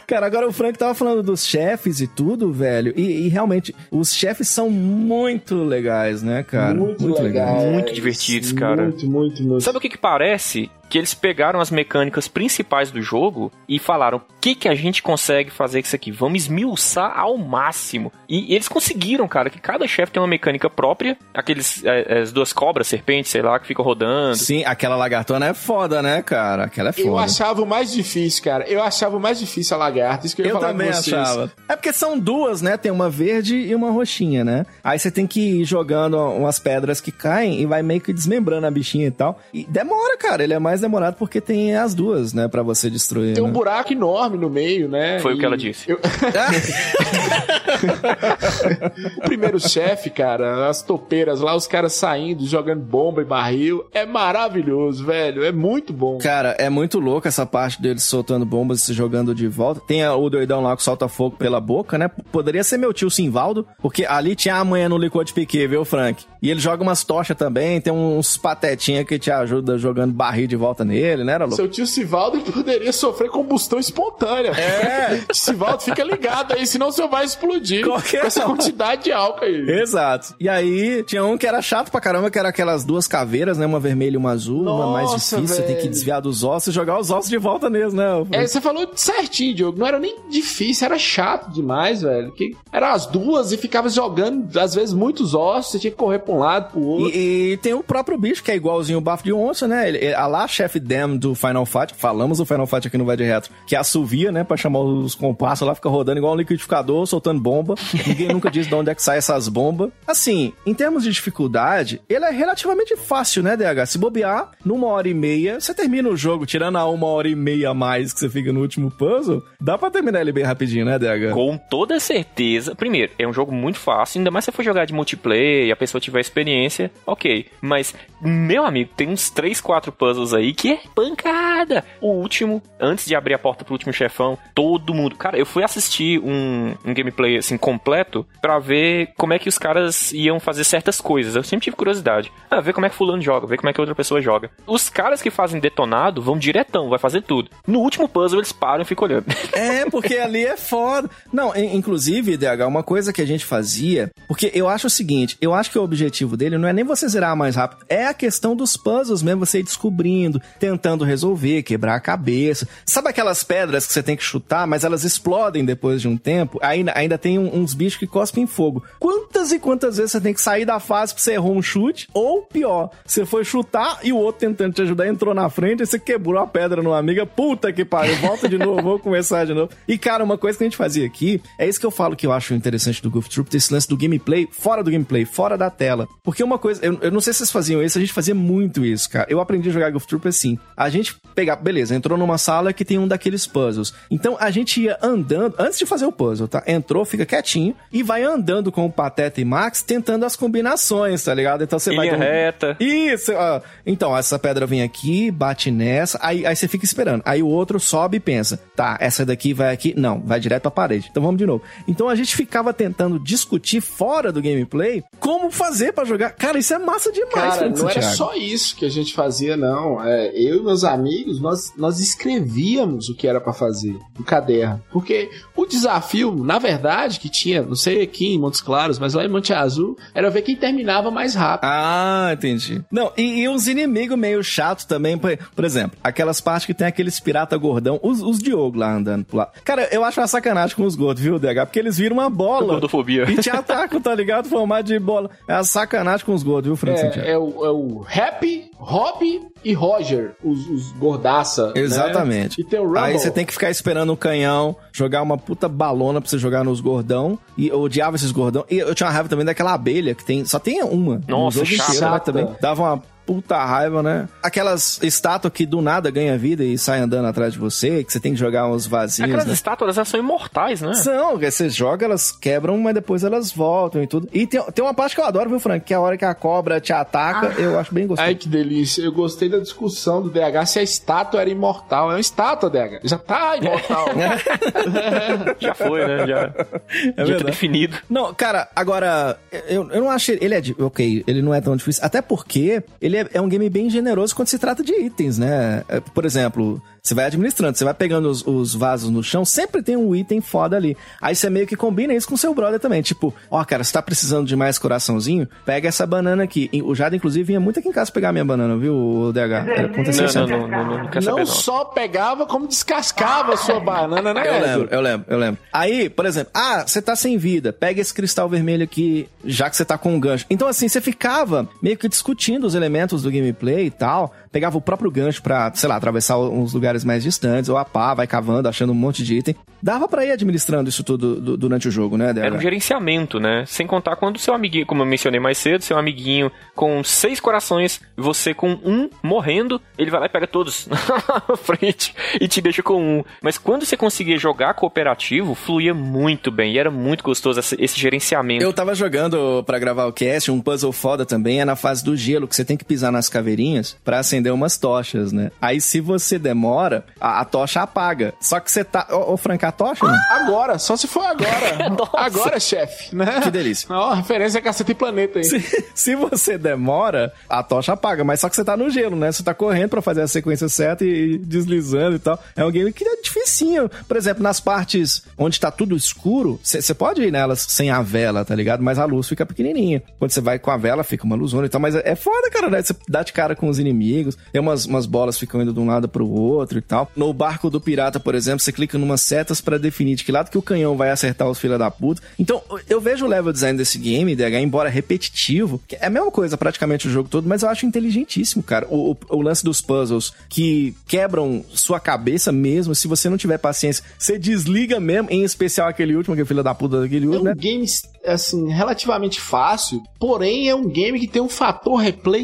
Cara, agora o Frank tava falando dos chefes e tudo, velho. E, e realmente, os chefes são muito legais, né, cara? legais. Muito divertidos, cara. Muito, muito, muito. Sabe o que que parece? Que eles pegaram as mecânicas principais do jogo e falaram: o que, que a gente consegue fazer com isso aqui? Vamos esmiuçar ao máximo. E eles conseguiram, cara, que cada chefe tem uma mecânica própria. Aqueles, é, as duas cobras, serpentes, sei lá, que ficam rodando. Sim, aquela lagartona é foda, né, cara? Aquela é foda. Eu achava o mais difícil, cara. Eu achava o mais difícil a lagarta. Isso que eu ia Eu falar também com vocês. achava. É porque são duas, né? Tem uma verde e uma roxinha, né? Aí você tem que ir jogando umas pedras que caem e vai meio que desmembrando a bichinha e tal. E demora, cara. Ele é mais demorado porque tem as duas, né? Pra você destruir. Tem um né? buraco enorme no meio, né? Foi o que E ela disse. eu- o primeiro chefe, cara, as topeiras lá, os caras saindo, jogando bomba e barril. É maravilhoso, velho. É muito bom. Cara, é muito louco essa parte deles soltando bombas e se jogando de volta. Tem a- o doidão lá que solta fogo pela boca, né? Poderia ser meu tio Simvaldo, porque ali tinha a manhã no Licor Piquet, viu, Frank? E ele joga umas tochas também, tem uns patetinha que te ajuda jogando barril de volta nele, né, era louco? Seu tio Sivaldo poderia sofrer combustão espontânea. É. Sivaldo, fica ligado aí, senão o senhor vai explodir Qualquer com essa quantidade de álcool aí. Exato. E aí, tinha um que era chato pra caramba, que era aquelas duas caveiras, né? Uma vermelha e uma azul, uma mais Nossa, difícil, você tem que desviar dos ossos e jogar os ossos de volta neles, né? É, você falou certinho, Diogo. Não era nem difícil, era chato demais, velho. Que era as duas e ficava jogando, às vezes, muitos ossos. Você tinha que correr pra um lado, pro outro. E, e tem o próprio bicho, que é igualzinho o bafo de onça, né? Ele, é a lá, chefe Dam do Final Fight, falamos do Final Fight aqui no Vai de Retro, que assovia, né? Pra chamar os compassos lá, fica rodando igual um liquidificador, soltando bomba. Ninguém nunca diz de onde é que sai essas bombas. Assim, em termos de dificuldade, ele é relativamente fácil, né, DH? Se bobear, numa hora e meia, você termina o jogo, tirando a uma hora e meia a mais que você fica no último puzzle, dá pra terminar ele bem rapidinho, né, DH? Com toda certeza. Primeiro, é um jogo muito fácil, ainda mais se você for jogar de multiplayer e a pessoa tiver experiência, ok. Mas, meu amigo, tem uns 3, 4 puzzles aí que é pancada. O último, antes de abrir a porta pro último chefão, todo mundo. Cara, eu fui assistir um, um gameplay assim completo pra ver como é que os caras iam fazer certas coisas. Eu sempre tive curiosidade. Ah, ver como é que fulano joga, ver como é que outra pessoa joga. Os caras que fazem detonado vão diretão, vai fazer tudo. No último puzzle eles param e ficam olhando. É, porque ali é foda. Não, in- inclusive, DH, uma coisa que a gente fazia, porque eu acho o seguinte, eu acho que o objetivo dele não é nem você zerar mais rápido, é a questão dos puzzles mesmo, você ir descobrindo, tentando resolver, quebrar a cabeça. Sabe aquelas pedras que você tem que chutar, mas elas explodem depois de um tempo? Ainda, ainda tem um- uns bichos que cospem fogo. Quantas e quantas vezes você tem que sair da fase porque você errou um chute? Ou pior, você foi chutar e o outro tentando te ajudar entrou na frente e você quebrou a pedra numa amiga. Puta que pariu, volta de novo, vou começar de novo. E cara, uma coisa que a gente fazia aqui, é isso que eu falo que eu acho interessante do Goof Troop, esse lance do gameplay, fora do gameplay, fora da tela. Porque uma coisa, eu, eu não sei se vocês faziam isso, a gente fazia muito isso, cara. Eu aprendi a jogar Goof Troop grupo é assim. A gente pegar, beleza, entrou numa sala que tem um daqueles puzzles. Então a gente ia andando, antes de fazer o puzzle, tá? Entrou, fica quietinho e vai andando com o Pateta e Max tentando as combinações, tá ligado? Então você vai. linha de reta. Isso, ó. Então, essa pedra vem aqui, bate nessa, aí, aí você fica esperando. Aí o outro sobe e pensa, tá, essa daqui vai aqui. Não, vai direto pra parede. Então vamos de novo. Então a gente ficava tentando discutir fora do gameplay como fazer pra jogar. Cara, isso é massa demais, Cara, não era Santiago. só isso que a gente fazia, não. É, eu e meus amigos, nós, nós escrevíamos o que era pra fazer no caderno. Porque o desafio, na verdade, que tinha, não sei aqui em Montes Claros, mas lá em Monte Azul, era ver quem terminava mais rápido. Ah, entendi. Não, e, e uns inimigos meio chato também. Por, por exemplo, aquelas partes que tem aqueles pirata gordão, os, os Diogo lá andando por lá. Cara, eu acho uma sacanagem com os gordos, viu, DH? Porque eles viram uma bola. Gordofobia. E te atacam, tá ligado? Formado de bola. É a sacanagem com os gordos, viu, Santiago? É, é o, é o Happy, Rob e Roger, os, os gordaça. né? Exatamente. E tem o Rumble. Aí você tem que ficar esperando o canhão, jogar uma puta balona pra você jogar nos gordão. E eu odiava esses gordão. E eu tinha uma raiva também daquela abelha que tem. Só tem uma. Nossa, chata. inteiro, né, também. Dava uma puta raiva, né? Aquelas estátuas que do nada ganha vida e sai andando atrás de você, que você tem que jogar uns vazios, Aquelas né? estátuas, elas são imortais, né? São, você joga, elas quebram, mas depois elas voltam e tudo. E tem, tem uma parte que eu adoro, viu, Frank? Que é a hora que a cobra te ataca, eu acho bem gostoso. Ai, que delícia. Eu gostei da discussão do DH se a estátua era imortal. É uma estátua, DH. Já tá imortal. Já foi, né? Já, já tá definido. Não, cara, agora, eu, eu não acho ele. É. Ok, ele não é tão difícil. Até porque ele é, é um game bem generoso quando se trata de itens, né? É, Por exemplo, você vai administrando, você vai pegando os, os vasos no chão, sempre tem um item foda ali. Aí você meio que combina isso com seu brother também. Tipo, ó, cara, você tá precisando de mais coraçãozinho? Pega essa banana aqui. O Jada, inclusive, vinha muito aqui em casa pegar minha banana, viu, o DH? Era- Aconteceu Não, sempre. não, não, não, não não não. só pegava, como descascava a sua banana, né, Eu lembro, eu lembro, eu lembro. Aí, por exemplo, ah, você tá sem vida, pega esse cristal vermelho aqui, já que você tá com um gancho. Então, assim, você ficava meio que discutindo os elementos do gameplay e tal, pegava o próprio gancho pra, sei lá, atravessar uns lugares mais distantes, ou a pá, vai cavando, achando um monte de item. Dava pra ir administrando isso tudo du- durante o jogo, né, Era um gerenciamento, né? Sem contar quando seu amiguinho, como eu mencionei mais cedo, seu amiguinho com seis corações, você com um morrendo, ele vai lá e pega todos na frente e te deixa com um. Mas quando você conseguia jogar cooperativo, fluía muito bem e era muito gostoso esse, esse gerenciamento. Eu tava jogando pra gravar o cast, um puzzle foda também é na fase do gelo, que você tem que pisar nas caveirinhas pra acender umas tochas, né? Aí se você demora, a, a tocha apaga. Só que você tá. Ô, ô Frank, a tocha, né? Agora, só se for agora. Agora, chefe, né? Que delícia. Ó, referência a Caceta e Planeta aí. Se, se você demora, a tocha apaga, mas só que você tá no gelo, né? Você tá correndo pra fazer a sequência certa e deslizando e tal. É um game que é dificinho. Por exemplo, nas partes onde tá tudo escuro, você pode ir nelas sem a vela, tá ligado? Mas a luz fica pequenininha. Quando você vai com a vela, fica uma luzona e tal. Mas é, é foda, cara, né? Você dá de cara com os inimigos, tem umas, umas bolas ficam indo de um lado pro outro e tal. No barco do pirata, por exemplo, você clica numas setas pra definir de que lado que o canhão vai acertar os filha da puta. Então, eu vejo o level design desse game, DH, embora repetitivo, é a mesma coisa praticamente o jogo todo, mas eu acho inteligentíssimo, cara. O, o, o lance dos puzzles que quebram sua cabeça mesmo, se você não tiver paciência, você desliga mesmo, em especial aquele último, que é filho da puta daquele É último, um né? game, assim, relativamente fácil, porém é um game que tem um fator replay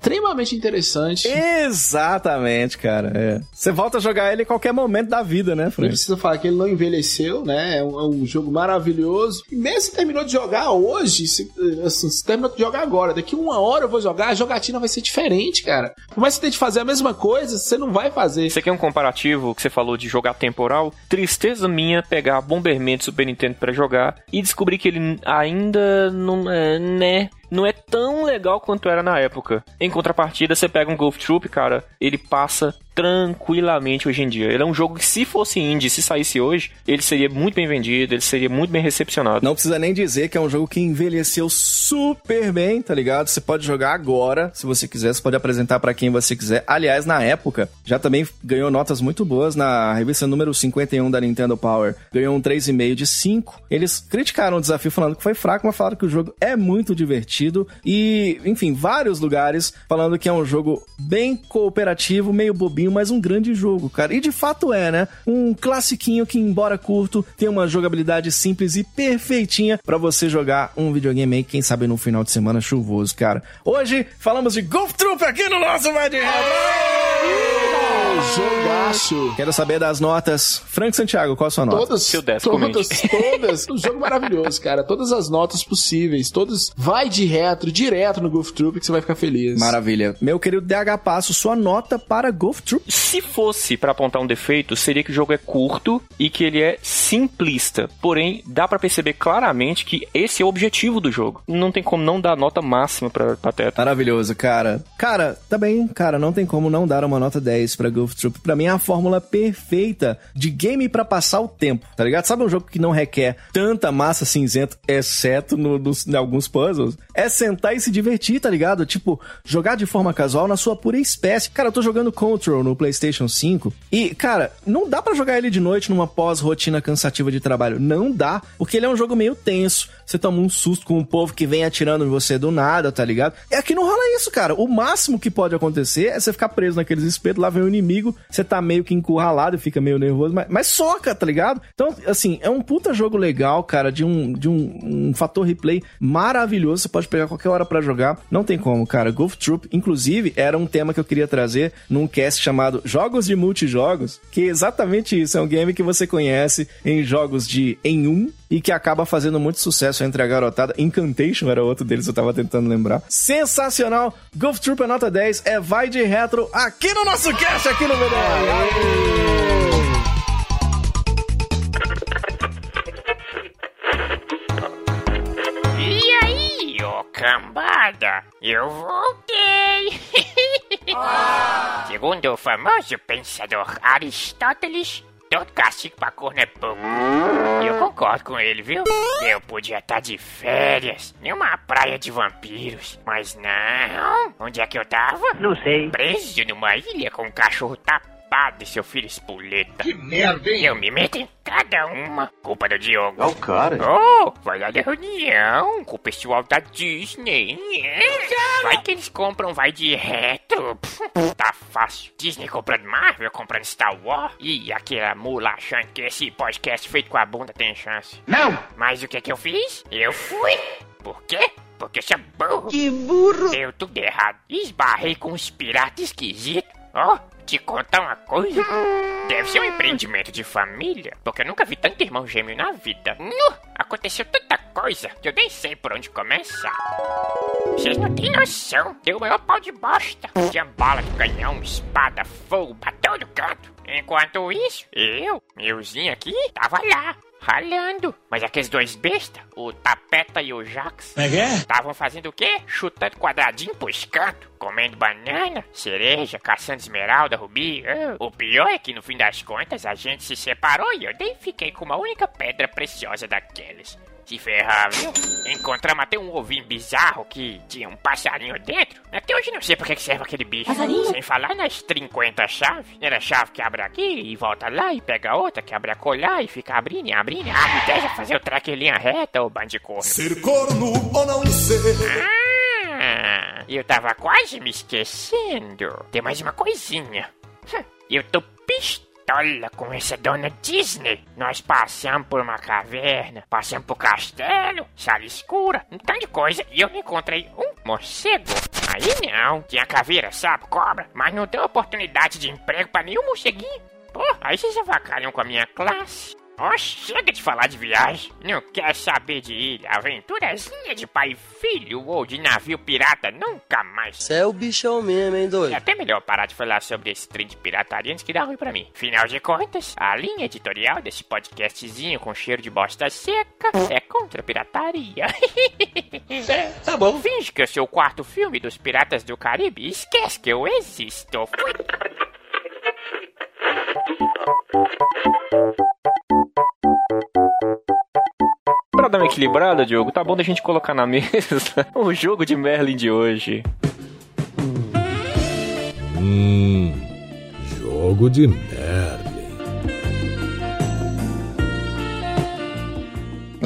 extremamente interessante. Exatamente, cara. é. Você volta a jogar ele em qualquer momento da vida, né, Não Frank? precisa falar que ele não envelheceu, né? É um, é um jogo maravilhoso. E mesmo se terminou de jogar hoje, se, assim, se terminou de jogar agora, daqui uma hora eu vou jogar, a jogatina vai ser diferente, cara. Por mais que você tente fazer a mesma coisa, você não vai fazer. Você quer um comparativo que você falou de jogar temporal? Tristeza minha pegar Bomberman de Super Nintendo pra jogar e descobrir que ele ainda não é, né? Não é tão legal quanto era na época. Em contrapartida, você pega um Golf Troop, cara, ele passa tranquilamente hoje em dia. Ele é um jogo que, se fosse indie, se saísse hoje, ele seria muito bem vendido, ele seria muito bem recepcionado. Não precisa nem dizer que é um jogo que envelheceu super bem, tá ligado? Você pode jogar agora, se você quiser, você pode apresentar pra quem você quiser. Aliás, na época, já também ganhou notas muito boas na revista número 51 da Nintendo Power. Ganhou um 3,5 de 5. Eles criticaram o desafio falando que foi fraco, mas falaram que o jogo é muito divertido e, enfim, vários lugares falando que é um jogo bem cooperativo, meio bobinho, mas um grande jogo, cara. E de fato é, né? Um classiquinho que, embora curto, tem uma jogabilidade simples e perfeitinha pra você jogar um videogame aí, quem sabe no final de semana chuvoso, cara. Hoje falamos de Golf Troop aqui no nosso de Retro! Jogaço. Quero saber das notas. Frank Santiago, qual a sua nota? Todas, Seu décimo, todas, todas. Um jogo maravilhoso, cara. Todas as notas possíveis. Todas. Vai de retro, direto no Golf Troop que você vai ficar feliz. Maravilha. Meu querido DH Passo, sua nota para Golf Troop. Se fosse pra apontar um defeito, seria que o jogo é curto e que ele é simplista. Porém, dá pra perceber claramente que esse é o objetivo do jogo. Não tem como não dar nota máxima pra Pateta. Maravilhoso, cara. Cara, tá bem, cara, não tem como não dar uma nota 10 pra Golf Troop. Pra mim é a fórmula perfeita de game pra passar o tempo, tá ligado? Sabe um jogo que não requer tanta massa cinzenta, exceto no, em alguns puzzles? É sentar e se divertir, tá ligado? Tipo, jogar de forma casual na sua pura espécie. Cara, eu tô jogando Control no PlayStation 5 e, cara, não dá pra jogar ele de noite numa pós-rotina cansativa de trabalho. Não dá, porque ele é um jogo meio tenso. Você toma um susto com um povo que vem atirando em você do nada, tá ligado? E aqui não rola isso, cara. O máximo que pode acontecer é você ficar preso naqueles espetos, lá vem o inimigo, você tá meio que encurralado fica meio nervoso, mas, mas soca, tá ligado? Então, assim, é um puta jogo legal, cara, de um, de um, um fator replay maravilhoso. Você pode pegar qualquer hora pra jogar. Não tem como, cara. Golf Troop, inclusive, era um tema que eu queria trazer num cast chamado Jogos de Multijogos, que é exatamente isso. É um game que você conhece em jogos de em um e que acaba fazendo muito sucesso entre a garotada. Incantation era outro deles, eu tava tentando lembrar. Sensacional! Golf Troop é nota 10, é vai de retro aqui no nosso cast, aqui no. E ô cambada? Eu voltei! Segundo o famoso pensador Aristóteles, todo castigo pra corno é pouco. E eu concordo com ele, viu? Eu podia estar de férias numa praia de vampiros, mas não. Onde é que eu tava? Não sei. Preso numa ilha com um cachorro tapado e seu filho espoleta. Que merda, hein? Eu me meto em cada uma. Culpa do Diogo. o cara. Oh, vai lá na reunião com o pessoal da Disney. Vai que eles compram, vai de retro. Pff, Tá fácil. Disney comprando Marvel, comprando Star Wars. E aquela mula achando que esse podcast feito com a bunda tem chance. Não! Mas o que que eu fiz? Eu fui. Por quê? Porque eu sou burro. Que burro! Deu tudo errado. Esbarrei com uns piratas esquisitos. Ó, te contar uma coisa. Deve ser um empreendimento de família, porque eu nunca vi tanto irmão gêmeo na vida. Nu, aconteceu tanta coisa que eu nem sei por onde começar. Vocês não têm noção. Deu o maior pau de bosta. Tinha bala de canhão, espada, fogo pra todo canto. Enquanto isso, eu, meuzinho aqui, tava lá. Ralhando. Mas aqueles dois bestas, o Tapeta e o Jax, estavam fazendo o quê? Chutando quadradinho pros cantos, comendo banana, cereja, caçando esmeralda, rubi. Ah, o pior é que no fim das contas a gente se separou e eu nem fiquei com uma única pedra preciosa daquelas. Se ferrar, viu? Encontramos até um ovinho bizarro que tinha um passarinho dentro. Até hoje não sei pra que serve aquele bicho. Sem falar nas 50 chaves. Era a chave que abre aqui e volta lá e pega outra que abre a colar e fica abrindo e abrindo. Ah, me deixa fazer o track em linha reta, ô bando de corno. Ser corno ou não ser. Ah, eu tava quase me esquecendo. Tem mais uma coisinha. Eu tô pistola com essa dona Disney. Nós passamos por uma caverna, passamos por castelo, sala escura, um tanto de coisa, e eu encontrei um morcego. Aí não, tinha caveira, sapo, cobra, mas não deu oportunidade de emprego pra nenhum morceguinho. Pô, aí vocês avacalham com a minha classe. Ó, chega de falar de viagem. Não quer saber de ilha, aventurazinha de pai e filho ou de navio pirata nunca mais. Você é o bichão mesmo, hein, É doido? até melhor parar de falar sobre esse trem de pirataria antes que dá ruim pra mim. Final de contas, a linha editorial desse podcastzinho com cheiro de bosta seca é contra a pirataria. É, tá bom. Finge que eu sou o quarto filme dos Piratas do Caribe e esquece que eu existo. Fui. Pra dar uma equilibrada, Diogo, tá bom da gente colocar na mesa o jogo de Merlin de hoje. Hum. Jogo de Merlin.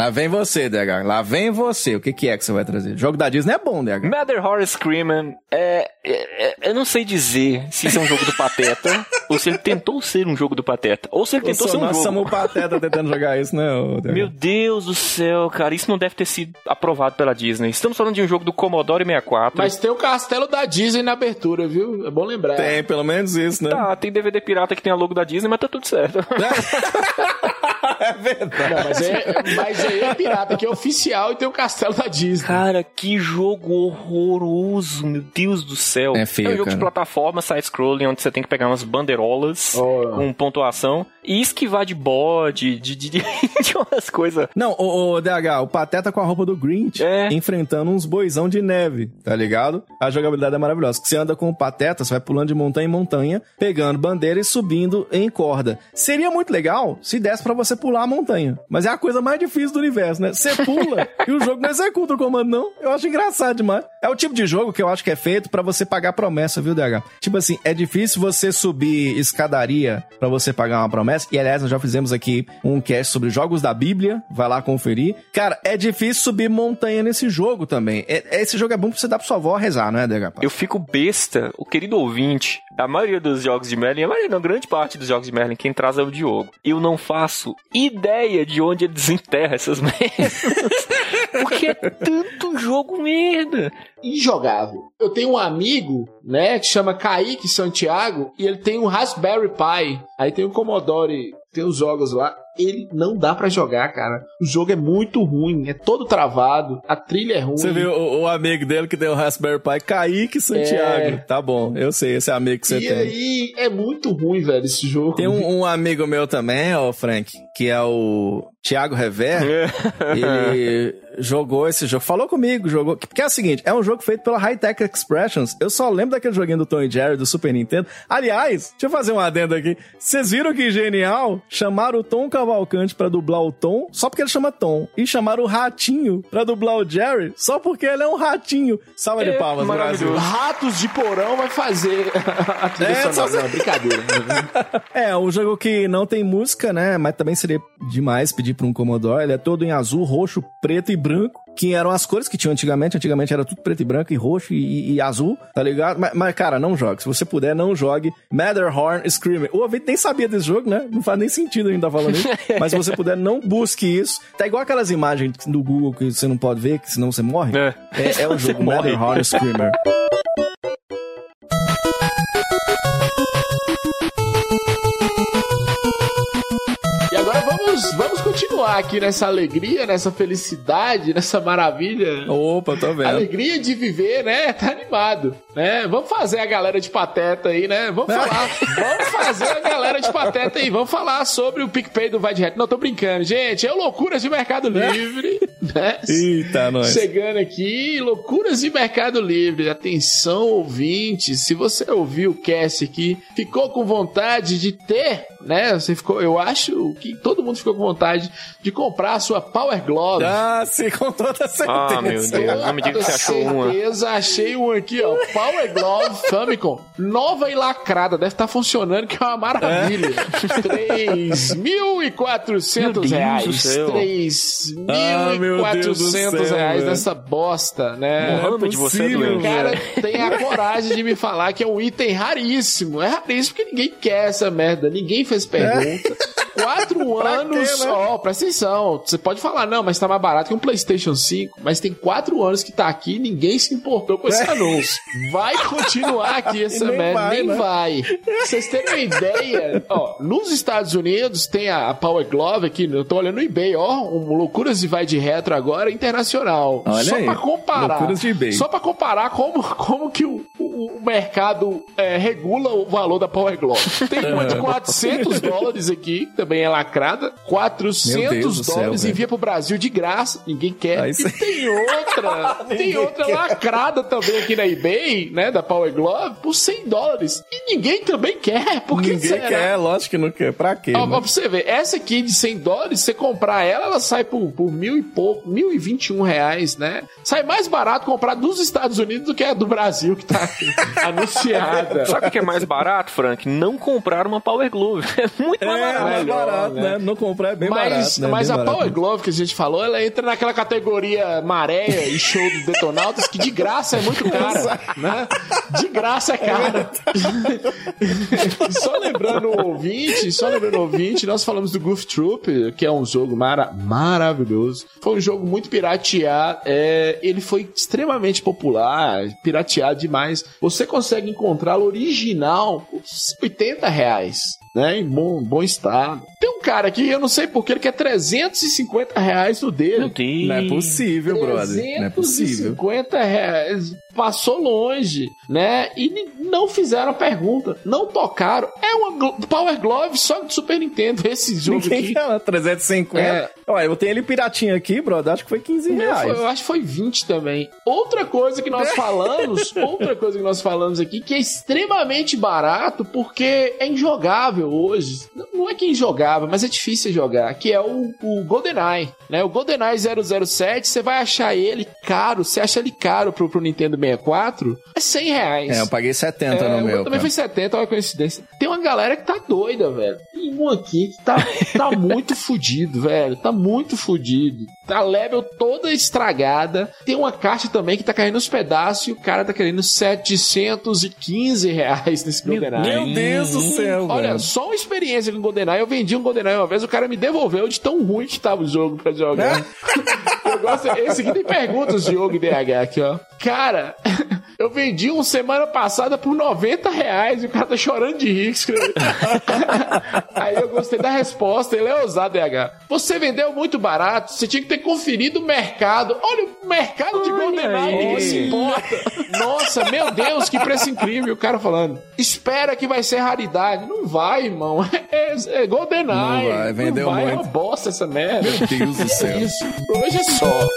Lá vem você, DH. Lá vem você. O que, que é que você vai trazer? O jogo da Disney é bom, DH. Mother Horror Screaming é, é, é- Eu não sei dizer se isso é um jogo do Pateta ou se ele tentou ser um jogo do Pateta. Ou se ele tentou ser um Nós jogo. somos o Pateta tentando jogar isso, né, DH? Meu Deus do céu, cara, isso não deve ter sido aprovado pela Disney. Estamos falando de um jogo do Commodore 64. Mas tem o castelo da Disney na abertura, viu? É bom lembrar. Tem, pelo menos isso, né? Tá, tem DVD pirata que tem a logo da Disney, mas tá tudo certo. é verdade. Não, mas, é, mas aí é pirata, que é oficial e tem o castelo da Disney. Cara, que jogo horroroso, meu Deus do céu. É feio, É um jogo cara. de plataforma, side-scrolling, onde você tem que pegar umas bandeirolas Oh. com pontuação e esquivar de bode, de, de, de, de umas coisas. Não, o, DH, o Pateta com a roupa do Grinch, É. enfrentando uns boizão de neve, tá ligado? A jogabilidade é maravilhosa. Que você anda com o Pateta, você vai pulando de montanha em montanha, pegando bandeira e subindo em corda. Seria muito legal se desse pra você pular a montanha. Mas é a coisa mais difícil do universo, né? Você pula e o jogo não executa o comando, não. Eu acho engraçado demais. É o tipo de jogo que eu acho que é feito pra você pagar promessa, viu, DH? Tipo assim, é difícil você subir escadaria pra você pagar uma promessa. E aliás, nós já fizemos aqui um cast sobre jogos da Bíblia. Vai lá conferir. Cara, é difícil subir montanha nesse jogo também. É- esse jogo é bom pra você dar pra sua avó rezar, não é, DH? Eu fico besta, o querido ouvinte, a maioria dos jogos de Merlin, a maioria não, grande parte dos jogos de Merlin, quem traz é o Diogo. Eu não faço ideia de onde ele desenterra essas merdas. Porque é tanto jogo merda. Injogável. Eu tenho um amigo, né, que chama Kaique Santiago, e ele tem um Raspberry Pi. Aí tem um Commodore, tem os jogos lá. Ele não dá pra jogar, cara. O jogo é muito ruim, é todo travado, a trilha é ruim. Você viu o, o amigo dele que tem o Raspberry Pi, Kaique Santiago. É. Tá bom, eu sei, esse amigo que você E tem. aí, é muito ruim, velho, esse jogo. Tem um, um amigo meu também, ó, Frank, que é o Thiago Rever. Ele jogou esse jogo. Falou comigo, jogou. Porque é o seguinte: é um jogo feito pela High Tech Expressions. Eu só lembro daquele joguinho do Tom e Jerry do Super Nintendo. Aliás, deixa eu fazer um adendo aqui. Vocês viram que genial? Chamaram o Tom Cavalcante pra dublar o Tom, só porque ele chama Tom. E chamaram o Ratinho pra dublar o Jerry, só porque ele é um ratinho. Salva de É, palmas, Brasil. Ratos de porão vai fazer a trilha É, sonora. só- Não, brincadeira. É, um jogo que não tem música, né? Mas também seria demais pedir pra um Commodore. Ele é todo em azul, roxo, preto e branco. Que eram as cores que tinham antigamente. Antigamente era tudo preto e branco, e roxo e, e azul, tá ligado? Mas, mas, cara, não jogue. Se você puder, não jogue Matterhorn Screaming. O ouvinte nem sabia desse jogo, né? Não faz nem sentido a gente tá falando isso. mas se você puder, não busque isso. Tá igual aquelas imagens do Google que você não pode ver, que senão você morre. É. É, é o jogo. Matterhorn Screamer. continuar aqui nessa alegria, nessa felicidade, nessa maravilha. Opa, tô vendo. Alegria de viver, né? Tá animado, né? Vamos fazer a galera de pateta aí, né? Vamos falar, vamos fazer a galera de pateta aí, vamos falar sobre o PicPay do Vai de Reto. Não, tô brincando, gente, é Loucuras de Mercado Livre, né? Eita, nós. Chegando aqui, loucuras de Mercado Livre. Atenção, ouvinte, se você ouviu o cast aqui, ficou com vontade de ter, né? Você ficou, eu acho que todo mundo ficou com vontade de comprar a sua Power Glove. Ah, sim, com toda certeza. Ah, meu Deus. Não me diga que você achou uma. certeza, achei um aqui, ó. Power Glove Famicom. Nova e lacrada. Deve estar funcionando, que é uma maravilha. Deus 3.400 do reais. céu. Ah, meu Deus do 3.400 céu, reais nessa bosta, né? Mohamed, você é possível, doente. O cara tem a coragem de me falar que é um item raríssimo. É raríssimo porque ninguém quer essa merda. Ninguém fez pergunta. Quatro Pra anos quê, né? só, presta atenção. Você pode falar, não, mas tá mais barato que um PlayStation 5. Mas tem quatro anos que tá aqui e ninguém se importou com esse anúncio. Vai continuar aqui essa nem merda. vai, nem né? vai. Pra vocês terem uma ideia, ó, nos Estados Unidos tem a, a Power Glove aqui, eu tô olhando no eBay, ó, um Loucuras de Vai de Retro agora internacional. Olha só aí, pra comparar. Loucuras de eBay. Só pra comparar como, como que o, o, o mercado é, regula o valor da Power Glove. Tem uma de 400 dólares aqui, também é lacrada. 400 Meu Deus do céu, dólares velho. envia pro Brasil de graça, ninguém quer. Aí e tem outra, tem outra quer. lacrada também aqui na eBay, né, da Power Glove, por 100 dólares. E ninguém também quer, por que Ninguém será? quer, lógico que não quer. Pra quê? Ó, né? pra você ver, essa aqui de 100 dólares, você comprar ela, ela sai por, por mil e pouco, mil e vinte e um reais, né? Sai mais barato comprar dos Estados Unidos do que a do Brasil que tá aqui. anunciada. Sabe o que é mais barato, Frank? Não comprar uma Power Glove. É muito mais É, barato. mais barato, né? né? Não comprar é bem mas barato, né? mas Bem a barato. Power Glove que a gente falou, ela entra naquela categoria maréia e show dos detonautas que de graça é muito cara, né? De graça é cara. só lembrando o ouvinte, só lembrando o ouvinte, nós falamos do Goof Troop, que é um jogo mara maravilhoso. Foi um jogo muito pirateado, é, ele foi extremamente popular, pirateado demais. Você consegue encontrá-lo original por 80 reais. Né, em bom, bom estado. Tem um cara aqui, eu não sei porque, ele quer 350 reais no dele. Meu Deus. Não é possível, brother. Não é possível. 350 reais. Passou longe, né? E não fizeram a pergunta. Não tocaram. É uma Power Glove só de Super Nintendo, esse jogo Ninguém aqui. uma 350. É. Olha, eu tenho ele piratinha aqui, brother. Acho que foi 15 O meu reais. foi- eu acho que foi 20 também. Outra coisa que nós falamos, outra coisa que nós falamos aqui, que é extremamente barato porque é injogável hoje. Não- Não é que é injogável, mas é difícil jogar, que é o, o GoldenEye, né? O GoldenEye 007, você vai achar ele caro, você acha ele caro pro, pro Nintendo 64, é 100 reais. É, eu paguei 70 É, no meu. também cara. foi 70, olha a coincidência. Tem uma galera que tá doida, velho. Tem um aqui que tá, tá muito fudido, velho. Tá muito fudido. Tá level toda estragada. Tem uma caixa também que tá caindo nos pedaços e o cara tá querendo 715 reais nesse GoldenEye. Meu Deus do céu, Olha, velho. só uma experiência com GoldenEye. Eu vendi um GoldenEye uma vez, o cara me devolveu de tão ruim que tava o jogo pra jogar. Eu gosto, esse aqui tem perguntas, Diogo DH aqui, ó. Cara, eu vendi um semana passada por 90 reais e o cara tá chorando de rir. Aí eu gostei da resposta, ele é ousado, DH. Você vendeu muito barato, você tinha que ter conferido o mercado. Olha o mercado de GoldenEye, ninguém se importa. Nossa, meu Deus, que preço incrível. O cara falando, espera que vai ser raridade. Não vai, irmão. É, é GoldenEye. Não vai, vendeu vai, É muito. uma bosta essa merda. Meu Deus do céu. Isso. Hoje é só.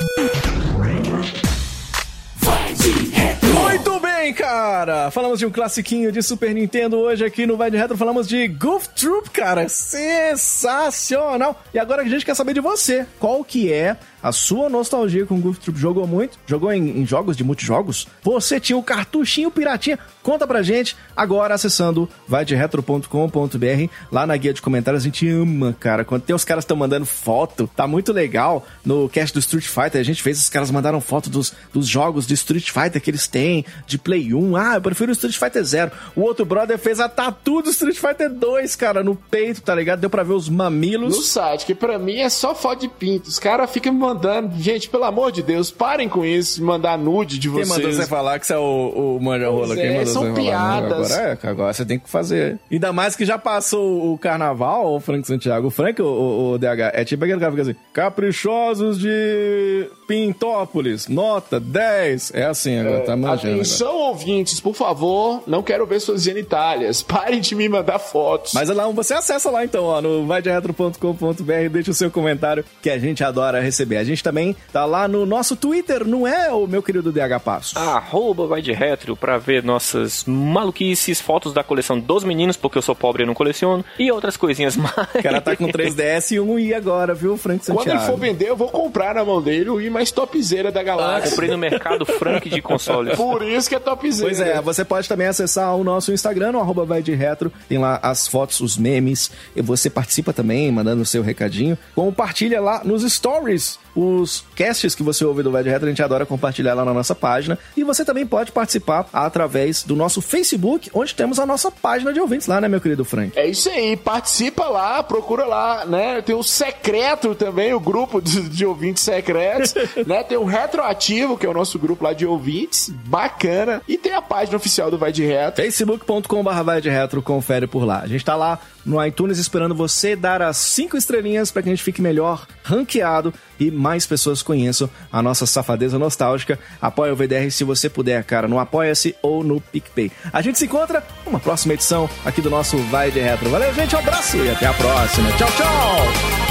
Bem, cara! Falamos de um classiquinho de Super Nintendo hoje aqui no Vai de Retro. Falamos de Goof Troop, cara. Sensacional! E agora a gente quer saber de você. Qual que é a sua nostalgia com Goof Troop? Jogou muito? Jogou em, em jogos de multijogos? Você tinha o cartuchinho piratinha? Conta pra gente agora acessando vaideretro.com.br. Lá na guia de comentários a gente ama, cara. Quando tem os caras estão mandando foto, tá muito legal. No cast do Street Fighter a gente fez, os caras mandaram foto dos, dos jogos de Street Fighter que eles têm, de Play 1. Ah, eu prefiro o Street Fighter 0. O outro brother fez a tatu do Street Fighter 2, cara, no peito, tá ligado? Deu pra ver os No mamilos. site, que pra mim é só foto de pinto. Os caras ficam me mandando. Gente, pelo amor de Deus, parem com isso, de mandar nude de Quem vocês. mandou você falar que você é o, o manja rola? Quem é, mandou são você falar? piadas. Agora, é, agora você tem que fazer. Ainda mais que já passou o carnaval, o Frank Santiago. O Frank, o, o, o DH, é tipo aquele cara que fica assim: caprichosos de Pintópolis, nota 10. É assim agora, tá manjando. agora. Atenção, ouvintes, por favor, não quero ver suas genitálias. Parem de me mandar fotos. Mas lá, você acessa lá então, ó, no vaideretro.com.br, deixa o seu comentário que a gente adora receber. A gente também tá lá no nosso Twitter, não é, o meu querido DH Passo? Arroba vai de retro pra ver nossas maluquices, fotos da coleção dos meninos, porque eu sou pobre e não coleciono, e outras coisinhas mais. O cara tá com 3DS e um I agora, viu, Frank Santiago? Quando ele for vender, eu vou comprar na mão dele o I mais topzera da galáxia. Comprei no mercado Frank de consoles. Por isso que é topzera. Pois é, você pode também acessar o nosso Instagram, no arroba vai de retro, tem lá as fotos, os memes, e você participa também, mandando o seu recadinho, compartilha lá nos stories os casts que você ouve do Vai de Retro, a gente adora compartilhar lá na nossa página, e você também pode participar através do nosso Facebook, onde temos a nossa página de ouvintes lá, né, meu querido Frank? É isso aí, participa lá, procura lá, né? Tem o secreto também, o grupo de, de ouvintes secretos, né? Tem o retroativo, que é o nosso grupo lá de ouvintes, bacana. E tem a página oficial do Vai de Retro. facebook.com.br vai de retro, confere por lá. A gente tá lá no iTunes esperando você dar as cinco estrelinhas para que a gente fique melhor ranqueado e mais pessoas conheçam a nossa safadeza nostálgica. Apoia o VDR se você puder, cara, no Apoia-se ou no PicPay. A gente se encontra numa próxima edição aqui do nosso Vai de Retro. Valeu, gente, um abraço e até a próxima. Tchau, tchau!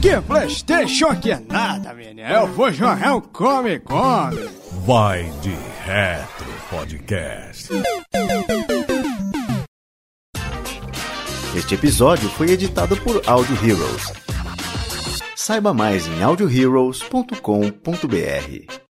Que Playstation que é nada, menino. Eu vou jogar um Come Come. Vai de Retro Podcast. Este episódio foi editado por Audio Heroes. Saiba mais em audioheroes.com.br.